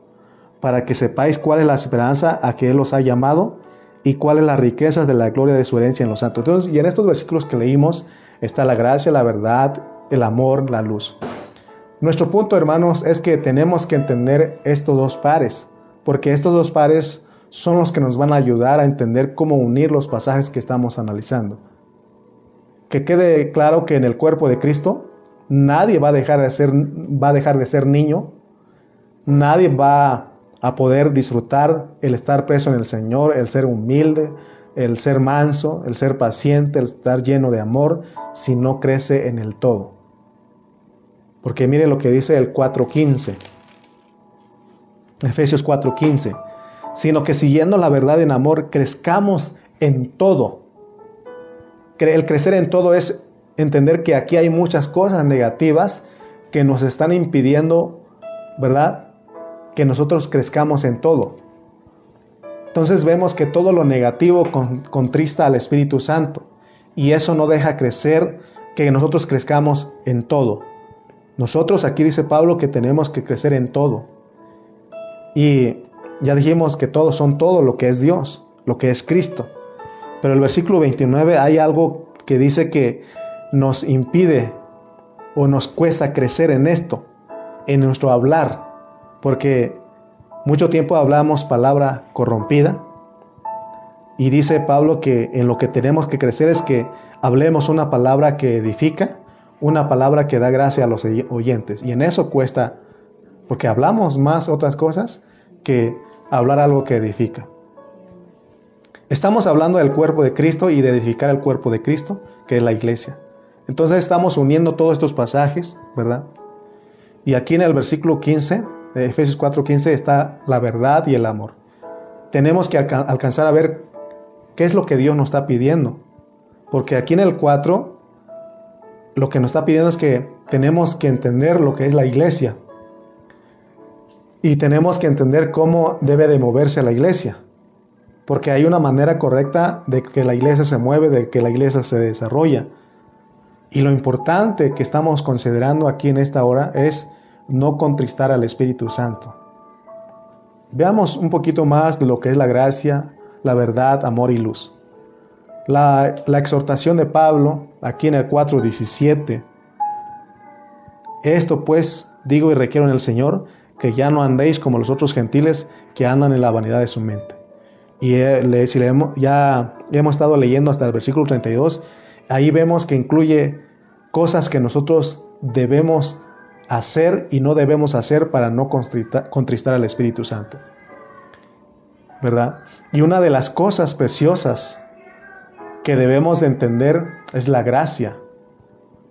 para que sepáis cuál es la esperanza a que Él os ha llamado y cuál es la riqueza de la gloria de su herencia en los santos. Entonces, y en estos versículos que leímos está la gracia, la verdad, el amor, la luz. Nuestro punto, hermanos, es que tenemos que entender estos dos pares, porque estos dos pares son los que nos van a ayudar a entender cómo unir los pasajes que estamos analizando. Que quede claro que en el cuerpo de Cristo nadie va a dejar de ser, va a dejar de ser niño, nadie va a poder disfrutar el estar preso en el Señor, el ser humilde, el ser manso, el ser paciente, el estar lleno de amor, si no crece en el todo. Porque mire lo que dice el 4.15, Efesios 4.15, sino que siguiendo la verdad en amor, crezcamos en todo. El crecer en todo es entender que aquí hay muchas cosas negativas que nos están impidiendo, ¿verdad? Que nosotros crezcamos en todo. Entonces vemos que todo lo negativo contrista al Espíritu Santo y eso no deja crecer, que nosotros crezcamos en todo. Nosotros aquí dice Pablo que tenemos que crecer en todo. Y ya dijimos que todos son todo lo que es Dios, lo que es Cristo. Pero el versículo 29 hay algo que dice que nos impide o nos cuesta crecer en esto, en nuestro hablar, porque mucho tiempo hablamos palabra corrompida y dice Pablo que en lo que tenemos que crecer es que hablemos una palabra que edifica, una palabra que da gracia a los oyentes. Y en eso cuesta, porque hablamos más otras cosas que hablar algo que edifica. Estamos hablando del cuerpo de Cristo y de edificar el cuerpo de Cristo, que es la iglesia. Entonces estamos uniendo todos estos pasajes, ¿verdad? Y aquí en el versículo 15 de Efesios 4:15 está la verdad y el amor. Tenemos que alcanzar a ver qué es lo que Dios nos está pidiendo. Porque aquí en el 4 lo que nos está pidiendo es que tenemos que entender lo que es la iglesia. Y tenemos que entender cómo debe de moverse la iglesia. Porque hay una manera correcta de que la iglesia se mueve, de que la iglesia se desarrolla. Y lo importante que estamos considerando aquí en esta hora es no contristar al Espíritu Santo. Veamos un poquito más de lo que es la gracia, la verdad, amor y luz. La, exhortación de Pablo, aquí en el 4.17, esto pues digo y requiero en el Señor, que ya no andéis como los otros gentiles que andan en la vanidad de su mente. Y eh, si ya hemos estado leyendo hasta el versículo 32, ahí vemos que incluye cosas que nosotros debemos hacer y no debemos hacer para no contristar, al Espíritu Santo. ¿Verdad? Y una de las cosas preciosas que debemos de entender es la gracia.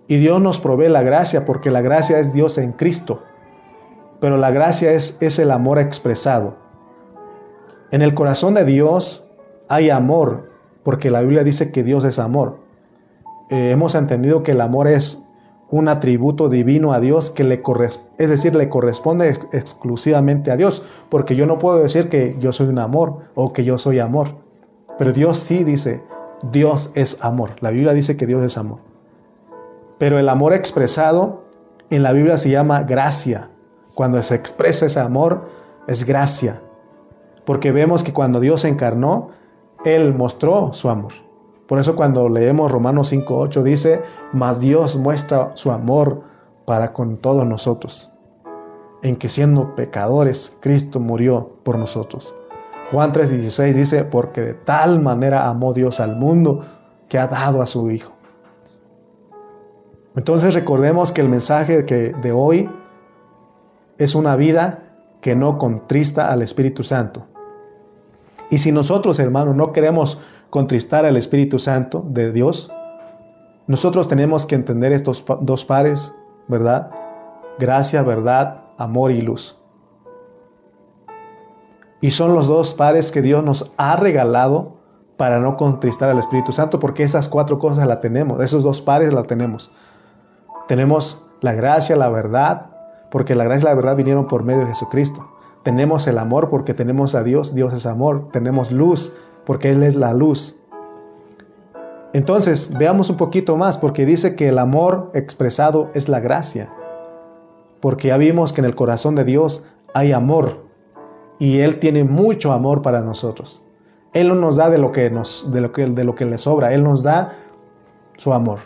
Y Dios nos provee la gracia porque la gracia es Dios en Cristo. Pero la gracia es, es el amor expresado. En el corazón de Dios hay amor, porque la Biblia dice que Dios es amor. Eh, hemos entendido que el amor es un atributo divino a Dios que le corresponde, es decir, le corresponde exclusivamente a Dios, porque yo no puedo decir que yo soy un amor o que yo soy amor, pero Dios sí dice, Dios es amor. La Biblia dice que Dios es amor. Pero el amor expresado en la Biblia se llama gracia. Cuando se expresa ese amor es gracia. Porque vemos que cuando Dios se encarnó, Él mostró su amor. Por eso cuando leemos Romanos 5.8 dice, mas Dios muestra su amor para con todos nosotros, en que siendo pecadores, Cristo murió por nosotros. Juan 3.16 dice, porque de tal manera amó Dios al mundo que ha dado a su Hijo. Entonces recordemos que el mensaje de hoy es una vida que no contrista al Espíritu Santo. Y si nosotros, hermanos, no queremos contristar al Espíritu Santo de Dios, nosotros tenemos que entender estos dos pares, ¿verdad? Gracia, verdad, amor y luz. Y son los dos pares que Dios nos ha regalado para no contristar al Espíritu Santo, porque esas cuatro cosas las tenemos, esos dos pares las tenemos. Tenemos la gracia, la verdad, porque la gracia y la verdad vinieron por medio de Jesucristo. Tenemos el amor porque tenemos a Dios, Dios es amor. Tenemos luz porque Él es la luz. Entonces, veamos un poquito más, porque dice que el amor expresado es la gracia. porque ya vimos que en el corazón de Dios hay amor y Él tiene mucho amor para nosotros. Él no nos da de lo que, nos, de lo que, de lo que le sobra, Él nos da su amor.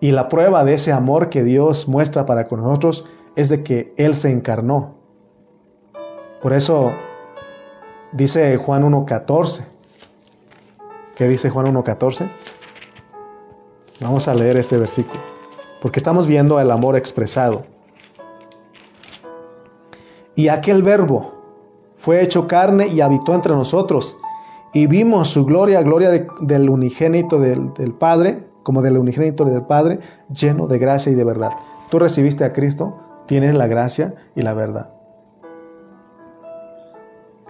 Y la prueba de ese amor que Dios muestra para con nosotros es de que Él se encarnó. Por eso dice Juan 1.14. ¿Qué dice Juan 1.14? Vamos a leer este versículo, porque estamos viendo el amor expresado. Y aquel verbo fue hecho carne y habitó entre nosotros, y vimos su gloria, gloria del unigénito del, del Padre, como del unigénito del Padre, lleno de gracia y de verdad. Tú recibiste a Cristo, tienes la gracia y la verdad.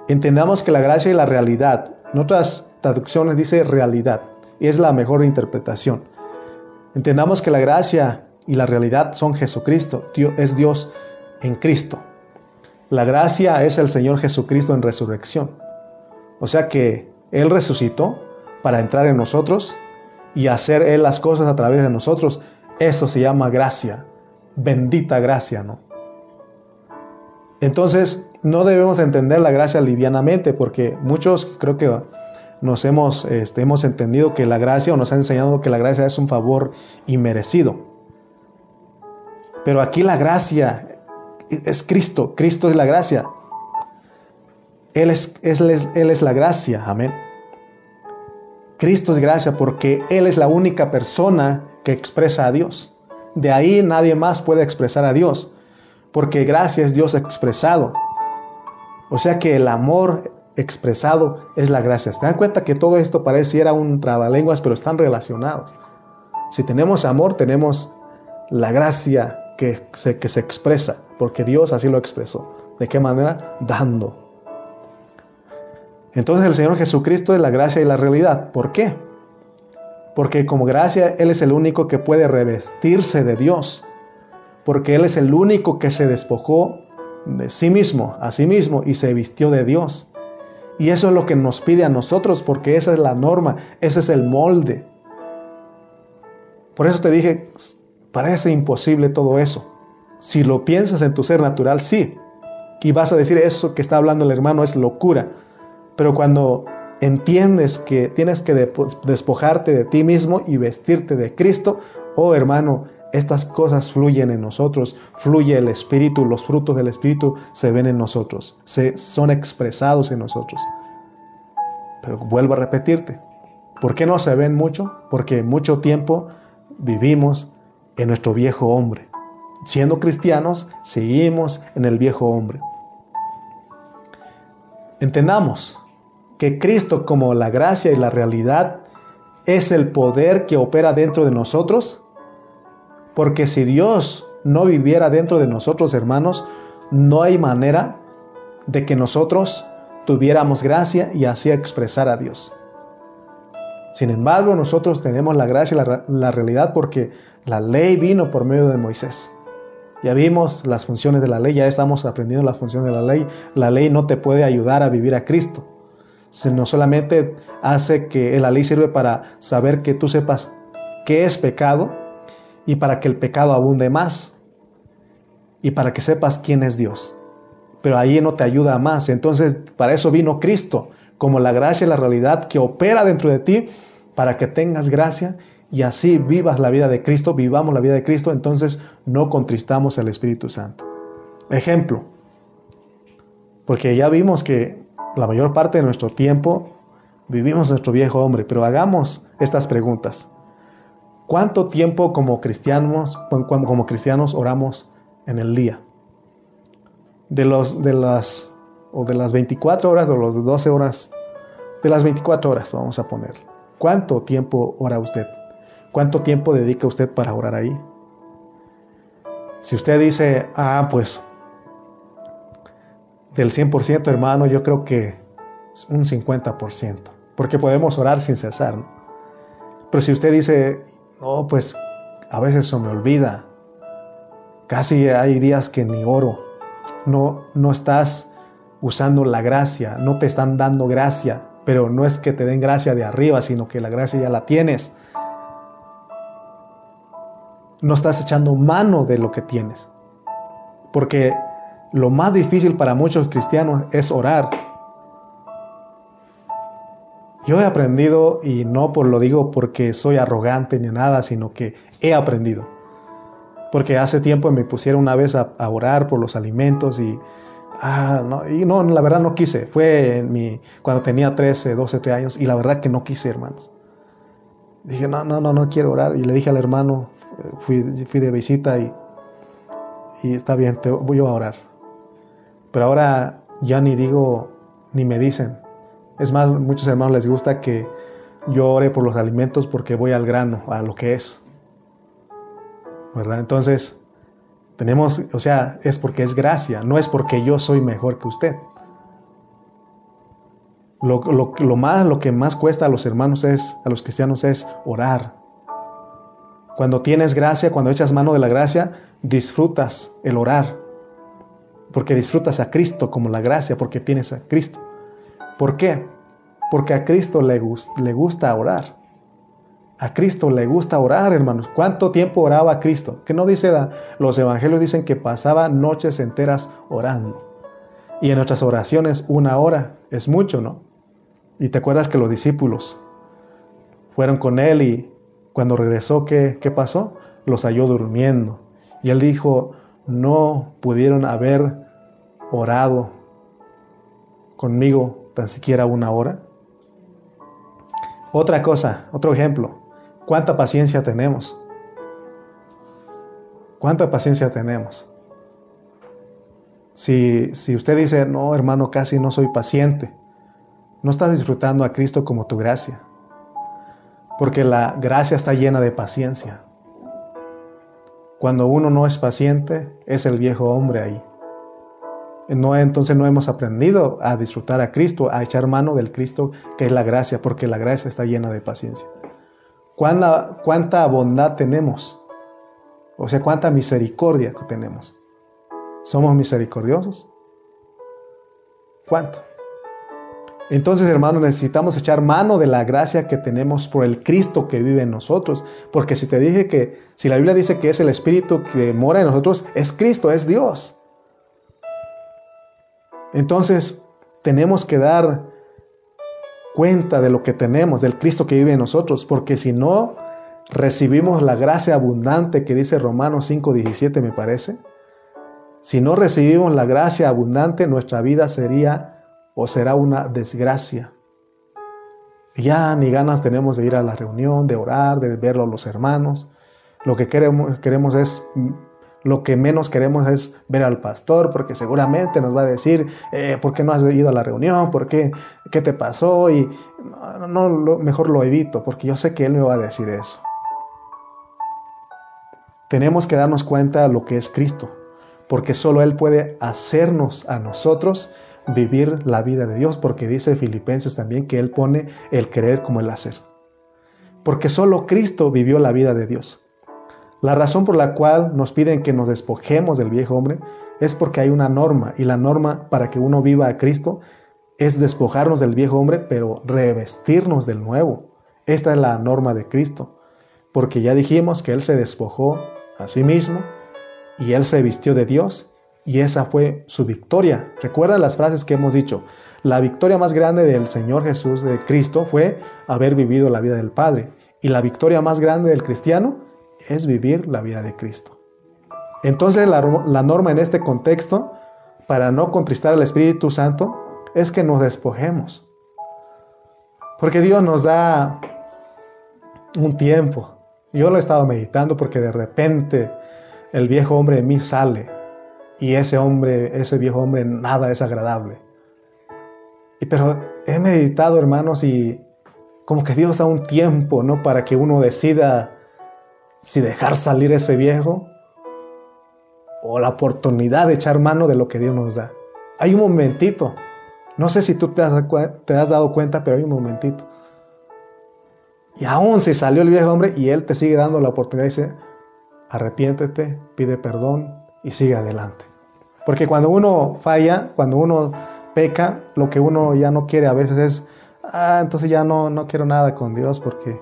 Entendamos que la gracia y la realidad, en otras traducciones dice realidad, es la mejor interpretación. Entendamos que la gracia y la realidad son Jesucristo, Dios, es Dios en Cristo. La gracia es el Señor Jesucristo en resurrección. O sea que Él resucitó para entrar en nosotros y hacer Él las cosas a través de nosotros. Eso se llama gracia. Bendita gracia, ¿no? Entonces, no debemos entender la gracia livianamente porque muchos creo que nos hemos, este, hemos entendido que la gracia o nos han enseñado que la gracia es un favor inmerecido. Pero aquí la gracia es Cristo, Cristo es la gracia. Él es, él es la gracia, amén. Cristo es gracia porque Él es la única persona que expresa a Dios. De ahí nadie más puede expresar a Dios, porque gracia es Dios expresado. O sea que el amor expresado es la gracia. ¿Se dan cuenta que todo esto pareciera un trabalenguas, pero están relacionados? Si tenemos amor, tenemos la gracia que se, que se expresa, porque Dios así lo expresó. ¿De qué manera? Dando. Entonces el Señor Jesucristo es la gracia y la realidad. ¿Por qué? Porque como gracia Él es el único que puede revestirse de Dios. Porque Él es el único que se despojó de sí mismo, a sí mismo, y se vistió de Dios. Y eso es lo que nos pide a nosotros, porque esa es la norma, ese es el molde. Por eso te dije, Parece imposible todo eso. Si lo piensas en tu ser natural, sí. Y vas a decir, eso que está hablando el hermano es locura. Pero cuando entiendes que tienes que despojarte de ti mismo y vestirte de Cristo, oh hermano, estas cosas fluyen en nosotros, fluye el Espíritu, los frutos del Espíritu se ven en nosotros, se, son expresados en nosotros. Pero vuelvo a repetirte, ¿por qué no se ven mucho? Porque mucho tiempo vivimos en nuestro viejo hombre. Siendo cristianos, seguimos en el viejo hombre. Entendamos que Cristo como la gracia y la realidad es el poder que opera dentro de nosotros, porque si Dios no viviera dentro de nosotros, hermanos, no hay manera de que nosotros tuviéramos gracia y así expresar a Dios. Sin embargo, nosotros tenemos la gracia y la, realidad porque la ley vino por medio de Moisés. Ya vimos las funciones de la ley, ya estamos aprendiendo las funciones de la ley. La ley no te puede ayudar a vivir a Cristo, sino solamente hace que la ley sirve para saber que tú sepas qué es pecado y para que el pecado abunde más y para que sepas quién es Dios. Pero ahí no te ayuda más. Entonces, para eso vino Cristo, como la gracia y la realidad que opera dentro de ti, para que tengas gracia y así vivas la vida de Cristo, vivamos la vida de Cristo, entonces no contristamos al Espíritu Santo. Ejemplo, porque ya vimos que la mayor parte de nuestro tiempo vivimos nuestro viejo hombre, pero hagamos estas preguntas. ¿Cuánto tiempo como cristianos, como cristianos oramos en el día? De, los, de, las, o de las 24 horas o las 12 horas, de las 24 horas vamos a poner. ¿Cuánto tiempo ora usted? ¿Cuánto tiempo dedica usted para orar ahí? Si usted dice, ah, pues del 100% hermano, yo creo que un 50%, porque podemos orar sin cesar. Pero si usted dice, no, pues a veces se me olvida, casi hay días que ni oro, no, no estás usando la gracia, no te están dando gracia, pero no es que te den gracia de arriba, sino que la gracia ya la tienes. no estás echando mano de lo que tienes. Porque lo más difícil para muchos cristianos es orar. Yo he aprendido, y no por lo digo porque soy arrogante ni nada, sino que he aprendido. Porque hace tiempo me pusieron una vez a, orar por los alimentos y, ah, no, y no, la verdad no quise. Fue cuando tenía 13, 12 años y la verdad que no quise, hermanos. Dije, no, no, no, no quiero orar. Y le dije al hermano, fui, fui de visita y, y está bien, te voy a orar. Pero ahora ya ni digo, ni me dicen. Es más, muchos hermanos les gusta que yo ore por los alimentos porque voy al grano, a lo que es. ¿Verdad? Entonces, tenemos, o sea, es porque es gracia, no es porque yo soy mejor que usted. Lo, lo, más, lo que más cuesta a los hermanos es, a los cristianos es orar. Cuando tienes gracia, cuando echas mano de la gracia, disfrutas el orar. Porque disfrutas a Cristo como la gracia, porque tienes a Cristo. ¿Por qué? Porque a Cristo le, gusta orar. A Cristo le gusta orar, hermanos. ¿Cuánto tiempo oraba Cristo? Que no dice, los evangelios dicen que pasaba noches enteras orando. Y en nuestras oraciones una hora es mucho, ¿no? Y te acuerdas que los discípulos fueron con él y cuando regresó, ¿qué, qué pasó? Los halló durmiendo. Y él dijo, no pudieron haber orado conmigo tan siquiera una hora. Otra cosa, otro ejemplo, ¿cuánta paciencia tenemos? ¿Cuánta paciencia tenemos? Si, si usted dice, no, hermano, casi no soy paciente, no estás disfrutando a Cristo como tu gracia. Porque la gracia está llena de paciencia. Cuando uno no es paciente, es el viejo hombre ahí. Entonces no hemos aprendido a disfrutar a Cristo, a echar mano del Cristo que es la gracia, porque la gracia está llena de paciencia. ¿Cuánta, cuánta bondad tenemos? O sea, cuánta misericordia tenemos. ¿Somos misericordiosos? ¿Cuánto? Entonces, hermanos, necesitamos echar mano de la gracia que tenemos por el Cristo que vive en nosotros. Porque si te dije que, si la Biblia dice que es el Espíritu que mora en nosotros, es Cristo, es Dios. Entonces, tenemos que dar cuenta de lo que tenemos, del Cristo que vive en nosotros, porque si no recibimos la gracia abundante que dice Romanos 5:17 me parece, si no recibimos la gracia abundante, nuestra vida sería o será una desgracia. Ya ni ganas tenemos de ir a la reunión, de orar, de verlo a los hermanos. Lo que queremos, queremos es, lo que menos queremos es ver al pastor, porque seguramente nos va a decir, eh, ¿por qué no has ido a la reunión? ¿Por qué? ¿Qué te pasó? Y no, mejor lo evito, porque yo sé que él me va a decir eso. Tenemos que darnos cuenta de lo que es Cristo, porque solo Él puede hacernos a nosotros vivir la vida de Dios, porque dice Filipenses también que Él pone el creer como el hacer. Porque solo Cristo vivió la vida de Dios. La razón por la cual nos piden que nos despojemos del viejo hombre es porque hay una norma, y la norma para que uno viva a Cristo es despojarnos del viejo hombre, pero revestirnos del nuevo. Esta es la norma de Cristo, porque ya dijimos que Él se despojó a sí mismo y Él se vistió de Dios y esa fue su victoria. Recuerda las frases que hemos dicho. La victoria más grande del Señor Jesús, de Cristo, fue haber vivido la vida del Padre. Y la victoria más grande del cristiano es vivir la vida de Cristo. Entonces la, la norma en este contexto, para no contristar al Espíritu Santo, es que nos despojemos. Porque Dios nos da un tiempo. Yo lo he estado meditando porque de repente el viejo hombre de mí sale y ese hombre, ese viejo hombre, nada es agradable. Y pero he meditado, hermanos, y como que Dios da un tiempo, ¿no? Para que uno decida si dejar salir ese viejo o la oportunidad de echar mano de lo que Dios nos da. Hay un momentito. No sé si tú te has, dado cuenta, pero hay un momentito. Y aún si salió el viejo hombre y él te sigue dando la oportunidad, dice, arrepiéntete, pide perdón y sigue adelante. Porque cuando uno falla, cuando uno peca, lo que uno ya no quiere a veces es, ah, entonces ya no, no quiero nada con Dios porque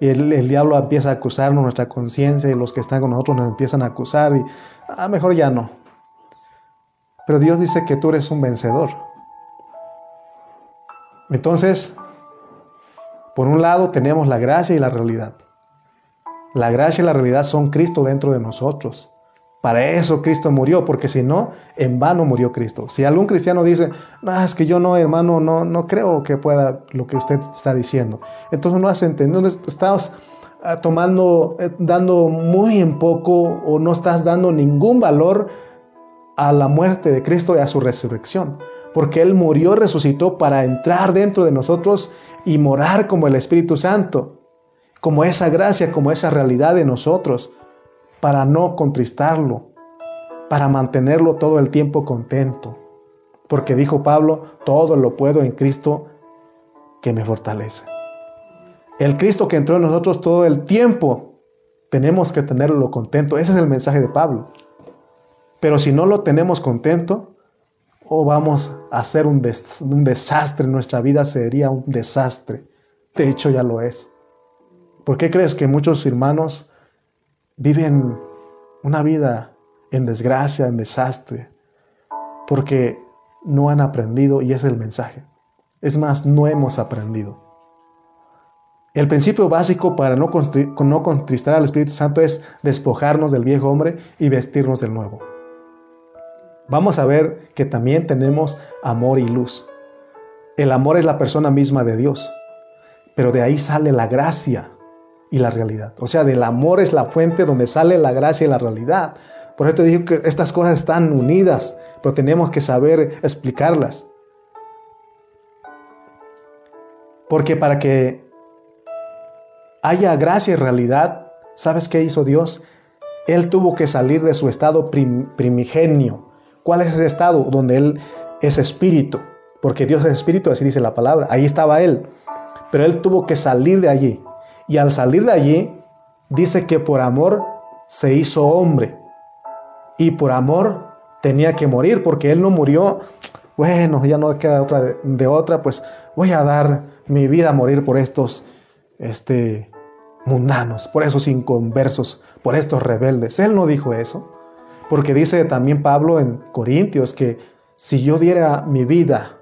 y el, diablo empieza a acusarnos nuestra conciencia y los que están con nosotros nos empiezan a acusar y ah, mejor ya no. Pero Dios dice que tú eres un vencedor. Entonces, por un lado tenemos la gracia y la realidad. La gracia y la realidad son Cristo dentro de nosotros. Para eso Cristo murió, porque si no, en vano murió Cristo. Si algún cristiano dice, no, es que yo no, hermano, no, no creo que pueda lo que usted está diciendo. Entonces no has entendido, estás ah, tomando, eh, dando muy en poco o no estás dando ningún valor a la muerte de Cristo y a su resurrección. Porque Él murió resucitó para entrar dentro de nosotros y morar como el Espíritu Santo, como esa gracia, como esa realidad de nosotros para no contristarlo, para mantenerlo todo el tiempo contento. Porque dijo Pablo, todo lo puedo en Cristo que me fortalece. El Cristo que entró en nosotros todo el tiempo, tenemos que tenerlo contento. Ese es el mensaje de Pablo. Pero si no lo tenemos contento, o vamos a hacer un, un desastre, nuestra vida sería un desastre. De hecho ya lo es. ¿Por qué crees que muchos hermanos viven una vida en desgracia, en desastre, porque no han aprendido y es el mensaje. Es más, no hemos aprendido. El principio básico para no, no contristar al Espíritu Santo es despojarnos del viejo hombre y vestirnos del nuevo. Vamos a ver que también tenemos amor y luz. El amor es la persona misma de Dios, pero de ahí sale la gracia y la realidad. O sea, del amor es la fuente donde sale la gracia y la realidad. Por eso te digo que estas cosas están unidas, pero tenemos que saber explicarlas. Porque para que haya gracia y realidad, ¿sabes qué hizo Dios? Él tuvo que salir de su estado primigenio. ¿Cuál es ese estado? Donde Él es espíritu. Porque Dios es espíritu, así dice la palabra. Ahí estaba Él. Pero Él tuvo que salir de allí. Y al salir de allí, dice que por amor se hizo hombre. Y por amor tenía que morir, porque él no murió. Bueno, ya no queda otra de, otra, pues voy a dar mi vida a morir por estos este, mundanos, por esos inconversos, por estos rebeldes. Él no dijo eso, porque dice también Pablo en Corintios que si yo diera mi vida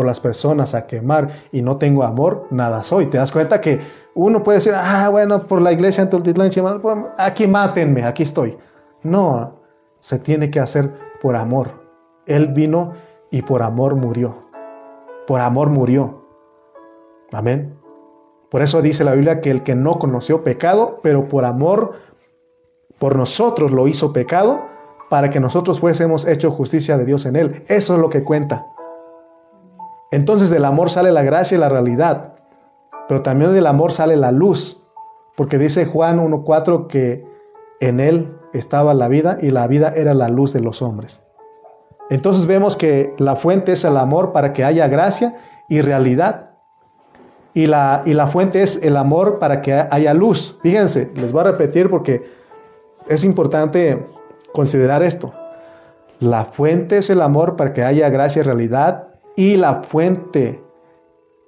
por las personas a quemar y no tengo amor, nada soy. Te das cuenta que uno puede decir, ah, bueno, por la iglesia en Tultitlán, pues, aquí mátenme, aquí estoy. No, se tiene que hacer por amor. Él vino y por amor murió. Por amor murió. Amén. Por eso dice la Biblia que el que no conoció pecado, pero por amor, por nosotros lo hizo pecado, para que nosotros fuésemos hecho justicia de Dios en él. Eso es lo que cuenta. Entonces del amor sale la gracia y la realidad pero también del amor sale la luz, porque dice Juan 1.4 que en él estaba la vida y la vida era la luz de los hombres. Entonces vemos que la fuente es el amor para que haya gracia y realidad. Y la, y la fuente es el amor para que haya luz. Fíjense, les voy a repetir porque es importante considerar esto. La fuente es el amor para que haya gracia y realidad. Y la fuente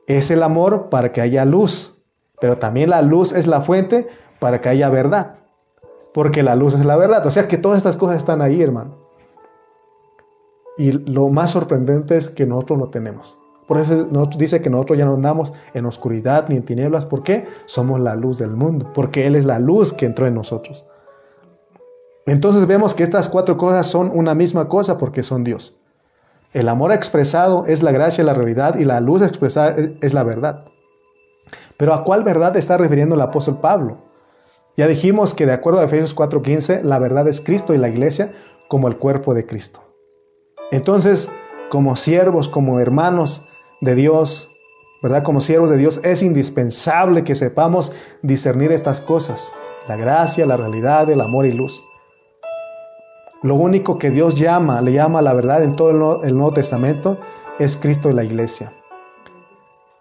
es el amor para que haya luz, pero también la luz es la fuente para que haya verdad, porque la luz es la verdad. O sea que todas estas cosas están ahí, hermano. Y lo más sorprendente es que nosotros no tenemos. Por eso dice que nosotros ya no andamos en oscuridad ni en tinieblas. ¿Por qué? Somos la luz del mundo, porque Él es la luz que entró en nosotros. Entonces vemos que estas cuatro cosas son una misma cosa porque son Dios. El amor expresado es la gracia, la realidad y la luz expresada es la verdad. Pero ¿a cuál verdad está refiriendo el apóstol Pablo? Ya dijimos que de acuerdo a Efesios 4:15, la verdad es Cristo y la iglesia como el cuerpo de Cristo. Entonces, como siervos, como hermanos de Dios, ¿verdad? Como siervos de Dios es indispensable que sepamos discernir estas cosas, la gracia, la realidad, el amor y luz. Lo único que Dios llama, le llama la verdad en todo el Nuevo Testamento, es Cristo y la iglesia.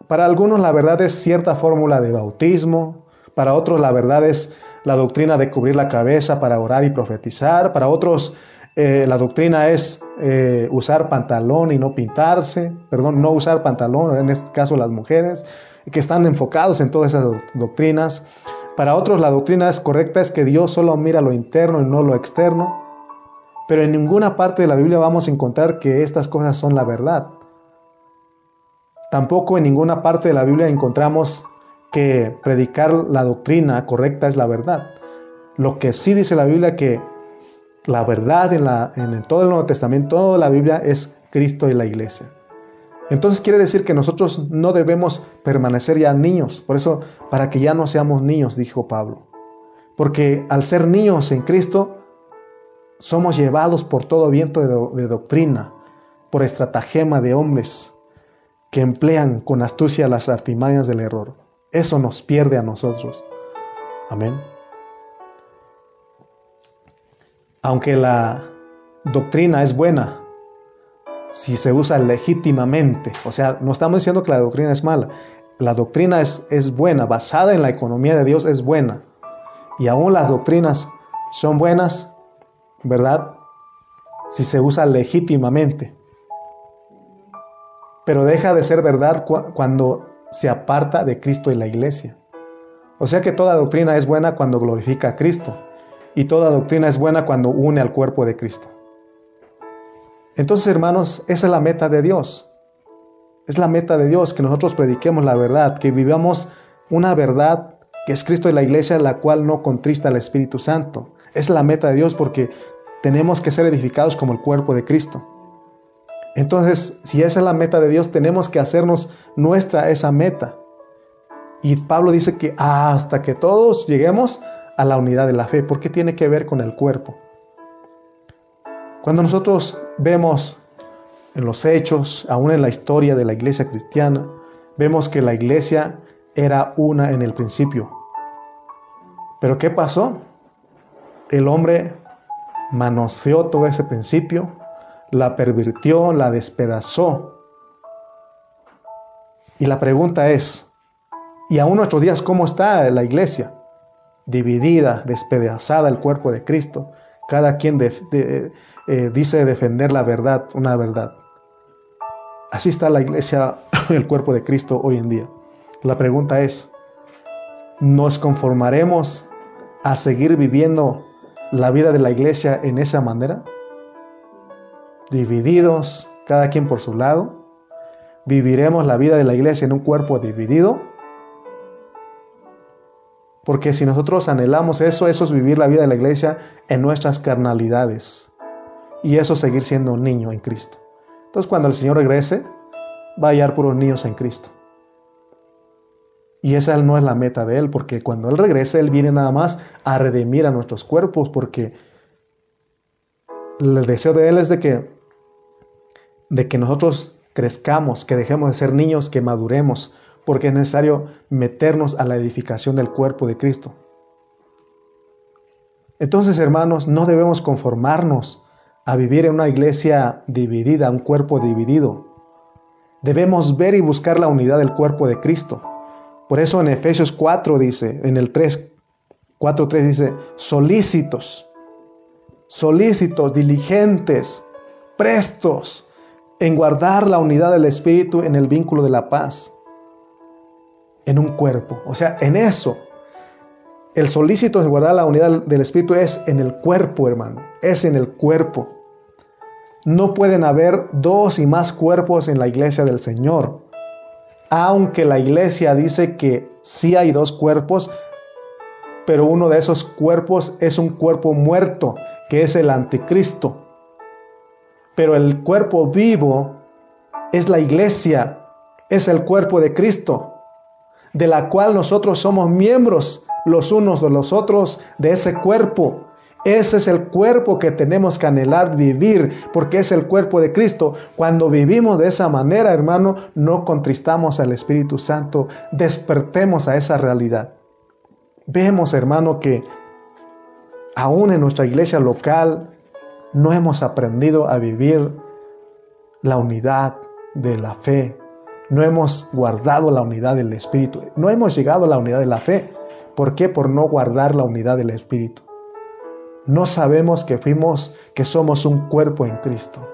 Para algunos la verdad es cierta fórmula de bautismo, para otros la verdad es la doctrina de cubrir la cabeza para orar y profetizar, para otros eh, la doctrina es eh, usar pantalón y no pintarse, perdón, no usar pantalón, en este caso las mujeres, que están enfocados en todas esas doctrinas. Para otros la doctrina es correcta es que Dios solo mira lo interno y no lo externo. Pero en ninguna parte de la Biblia vamos a encontrar que estas cosas son la verdad. Tampoco en ninguna parte de la Biblia encontramos que predicar la doctrina correcta es la verdad. Lo que sí dice la Biblia que la verdad en, la, en todo el Nuevo Testamento, toda la Biblia es Cristo y la iglesia. Entonces quiere decir que nosotros no debemos permanecer ya niños. Por eso, para que ya no seamos niños, dijo Pablo. Porque al ser niños en Cristo, somos llevados por todo viento de, doctrina, por estratagema de hombres que emplean con astucia las artimañas del error. Eso nos pierde a nosotros. Amén. Aunque la doctrina es buena, si se usa legítimamente, o sea, no estamos diciendo que la doctrina es mala, la doctrina es, es buena, basada en la economía de Dios es buena. Y aún las doctrinas son buenas, ¿verdad? Si se usa legítimamente. Pero deja de ser verdad cuando se aparta de Cristo y la iglesia. O sea que toda doctrina es buena cuando glorifica a Cristo y toda doctrina es buena cuando une al cuerpo de Cristo. Entonces, hermanos, esa es la meta de Dios. Es la meta de Dios que nosotros prediquemos la verdad, que vivamos una verdad que es Cristo y la iglesia, la cual no contrista al Espíritu Santo. Es la meta de Dios porque tenemos que ser edificados como el cuerpo de Cristo. Entonces, si esa es la meta de Dios, tenemos que hacernos nuestra esa meta. Y Pablo dice que hasta que todos lleguemos a la unidad de la fe, porque tiene que ver con el cuerpo. Cuando nosotros vemos en los hechos, aún en la historia de la iglesia cristiana, vemos que la iglesia era una en el principio. Pero ¿qué pasó? El hombre manoseó todo ese principio la pervirtió, la despedazó. Y la pregunta es, ¿y aún nuestros días cómo está la iglesia? Dividida, despedazada el cuerpo de Cristo. Cada quien eh, dice defender la verdad, una verdad. Así está la iglesia, el cuerpo de Cristo hoy en día. La pregunta es, ¿nos conformaremos a seguir viviendo la vida de la iglesia en esa manera? divididos, cada quien por su lado? ¿Viviremos la vida de la iglesia en un cuerpo dividido? Porque si nosotros anhelamos eso, eso es vivir la vida de la iglesia en nuestras carnalidades. Y eso es seguir siendo un niño en Cristo. Entonces cuando el Señor regrese, va a hallar puros niños en Cristo. Y esa no es la meta de Él, porque cuando Él regrese, Él viene nada más a redimir a nuestros cuerpos, porque el deseo de Él es de que de que nosotros crezcamos, que dejemos de ser niños, que maduremos, porque es necesario meternos a la edificación del cuerpo de Cristo. Entonces, hermanos, no debemos conformarnos a vivir en una iglesia dividida, un cuerpo dividido. Debemos ver y buscar la unidad del cuerpo de Cristo. Por eso en Efesios 4 dice, en el 3, 4, 3 dice, solícitos, solícitos, diligentes, prestos en guardar la unidad del Espíritu en el vínculo de la paz, en un cuerpo. O sea, en eso. El solícito de guardar la unidad del Espíritu es en el cuerpo, hermano. Es en el cuerpo. No pueden haber dos y más cuerpos en la iglesia del Señor. Aunque la iglesia dice que sí hay dos cuerpos, pero uno de esos cuerpos es un cuerpo muerto, que es el anticristo pero el cuerpo vivo es la iglesia, es el cuerpo de Cristo, de la cual nosotros somos miembros los unos de los otros de ese cuerpo. Ese es el cuerpo que tenemos que anhelar vivir, porque es el cuerpo de Cristo. Cuando vivimos de esa manera, hermano, no contristamos al Espíritu Santo, despertemos a esa realidad. Vemos, hermano, que aún en nuestra iglesia local, no hemos aprendido a vivir la unidad de la fe. No hemos guardado la unidad del Espíritu. No hemos llegado a la unidad de la fe. ¿Por qué? Por no guardar la unidad del Espíritu. No sabemos que fuimos, que somos un cuerpo en Cristo.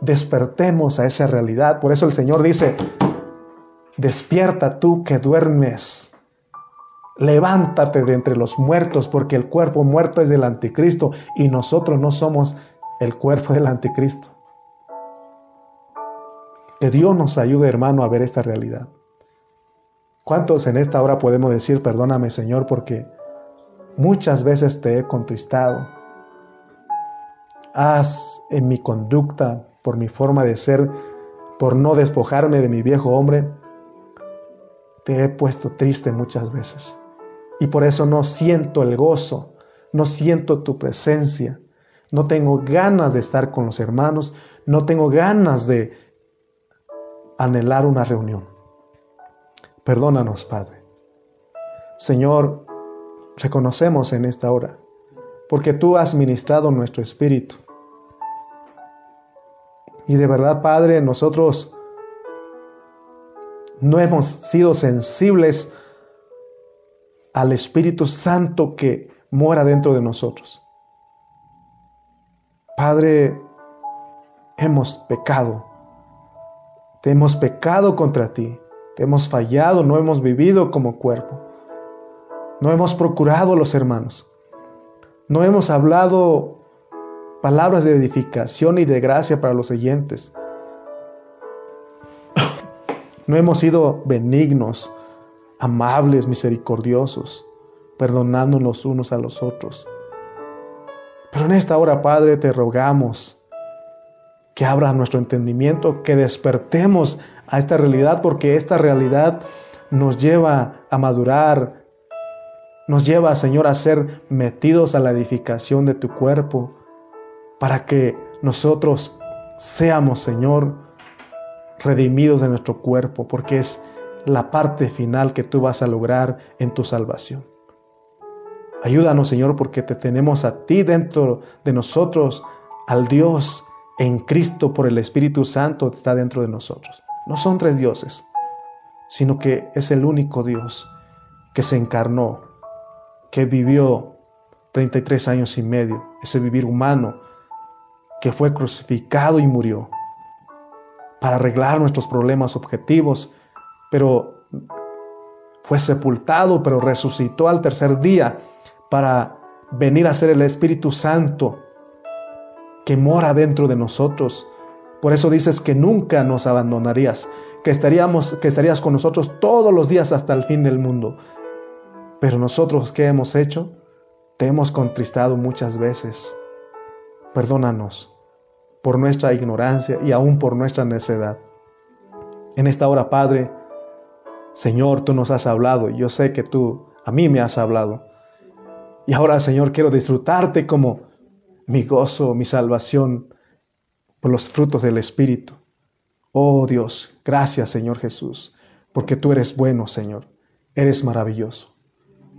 Despertemos a esa realidad. Por eso el Señor dice, despierta tú que duermes. Levántate de entre los muertos, porque el cuerpo muerto es del anticristo y nosotros no somos el cuerpo del anticristo. Que Dios nos ayude, hermano, a ver esta realidad. ¿Cuántos en esta hora podemos decir, perdóname, Señor, porque muchas veces te he contristado? Haz en mi conducta, por mi forma de ser, por no despojarme de mi viejo hombre, te he puesto triste muchas veces. Y por eso no siento el gozo, no siento tu presencia, no tengo ganas de estar con los hermanos, no tengo ganas de anhelar una reunión. Perdónanos, Padre. Señor, reconocemos en esta hora, porque tú has ministrado nuestro espíritu. Y de verdad, Padre, nosotros no hemos sido sensibles al Espíritu Santo que mora dentro de nosotros. Padre, hemos pecado, te hemos pecado contra ti, te hemos fallado, no hemos vivido como cuerpo, no hemos procurado a los hermanos, no hemos hablado palabras de edificación y de gracia para los oyentes. No hemos sido benignos, amables, misericordiosos, perdonándonos unos a los otros. Pero en esta hora, Padre, te rogamos que abra nuestro entendimiento, que despertemos a esta realidad, porque esta realidad nos lleva a madurar, nos lleva, Señor, a ser metidos a la edificación de tu cuerpo, para que nosotros seamos, Señor, redimidos de nuestro cuerpo, porque es la parte final que tú vas a lograr en tu salvación. Ayúdanos, Señor, porque te tenemos a ti dentro de nosotros, al Dios en Cristo por el Espíritu Santo está dentro de nosotros. No son tres dioses, sino que es el único Dios que se encarnó, que vivió 33 años y medio, ese vivir humano, que fue crucificado y murió para arreglar nuestros problemas objetivos, pero fue sepultado, pero resucitó al tercer día para venir a ser el Espíritu Santo que mora dentro de nosotros. Por eso dices que nunca nos abandonarías, que estaríamos que estarías con nosotros todos los días hasta el fin del mundo. Pero nosotros qué hemos hecho? Te hemos contristado muchas veces. Perdónanos por nuestra ignorancia y aún por nuestra necedad. En esta hora, Padre, Señor, tú nos has hablado y yo sé que tú a mí me has hablado. Y ahora, Señor, quiero disfrutarte como mi gozo, mi salvación, por los frutos del Espíritu. Oh Dios, gracias, Señor Jesús, porque tú eres bueno, Señor. Eres maravilloso.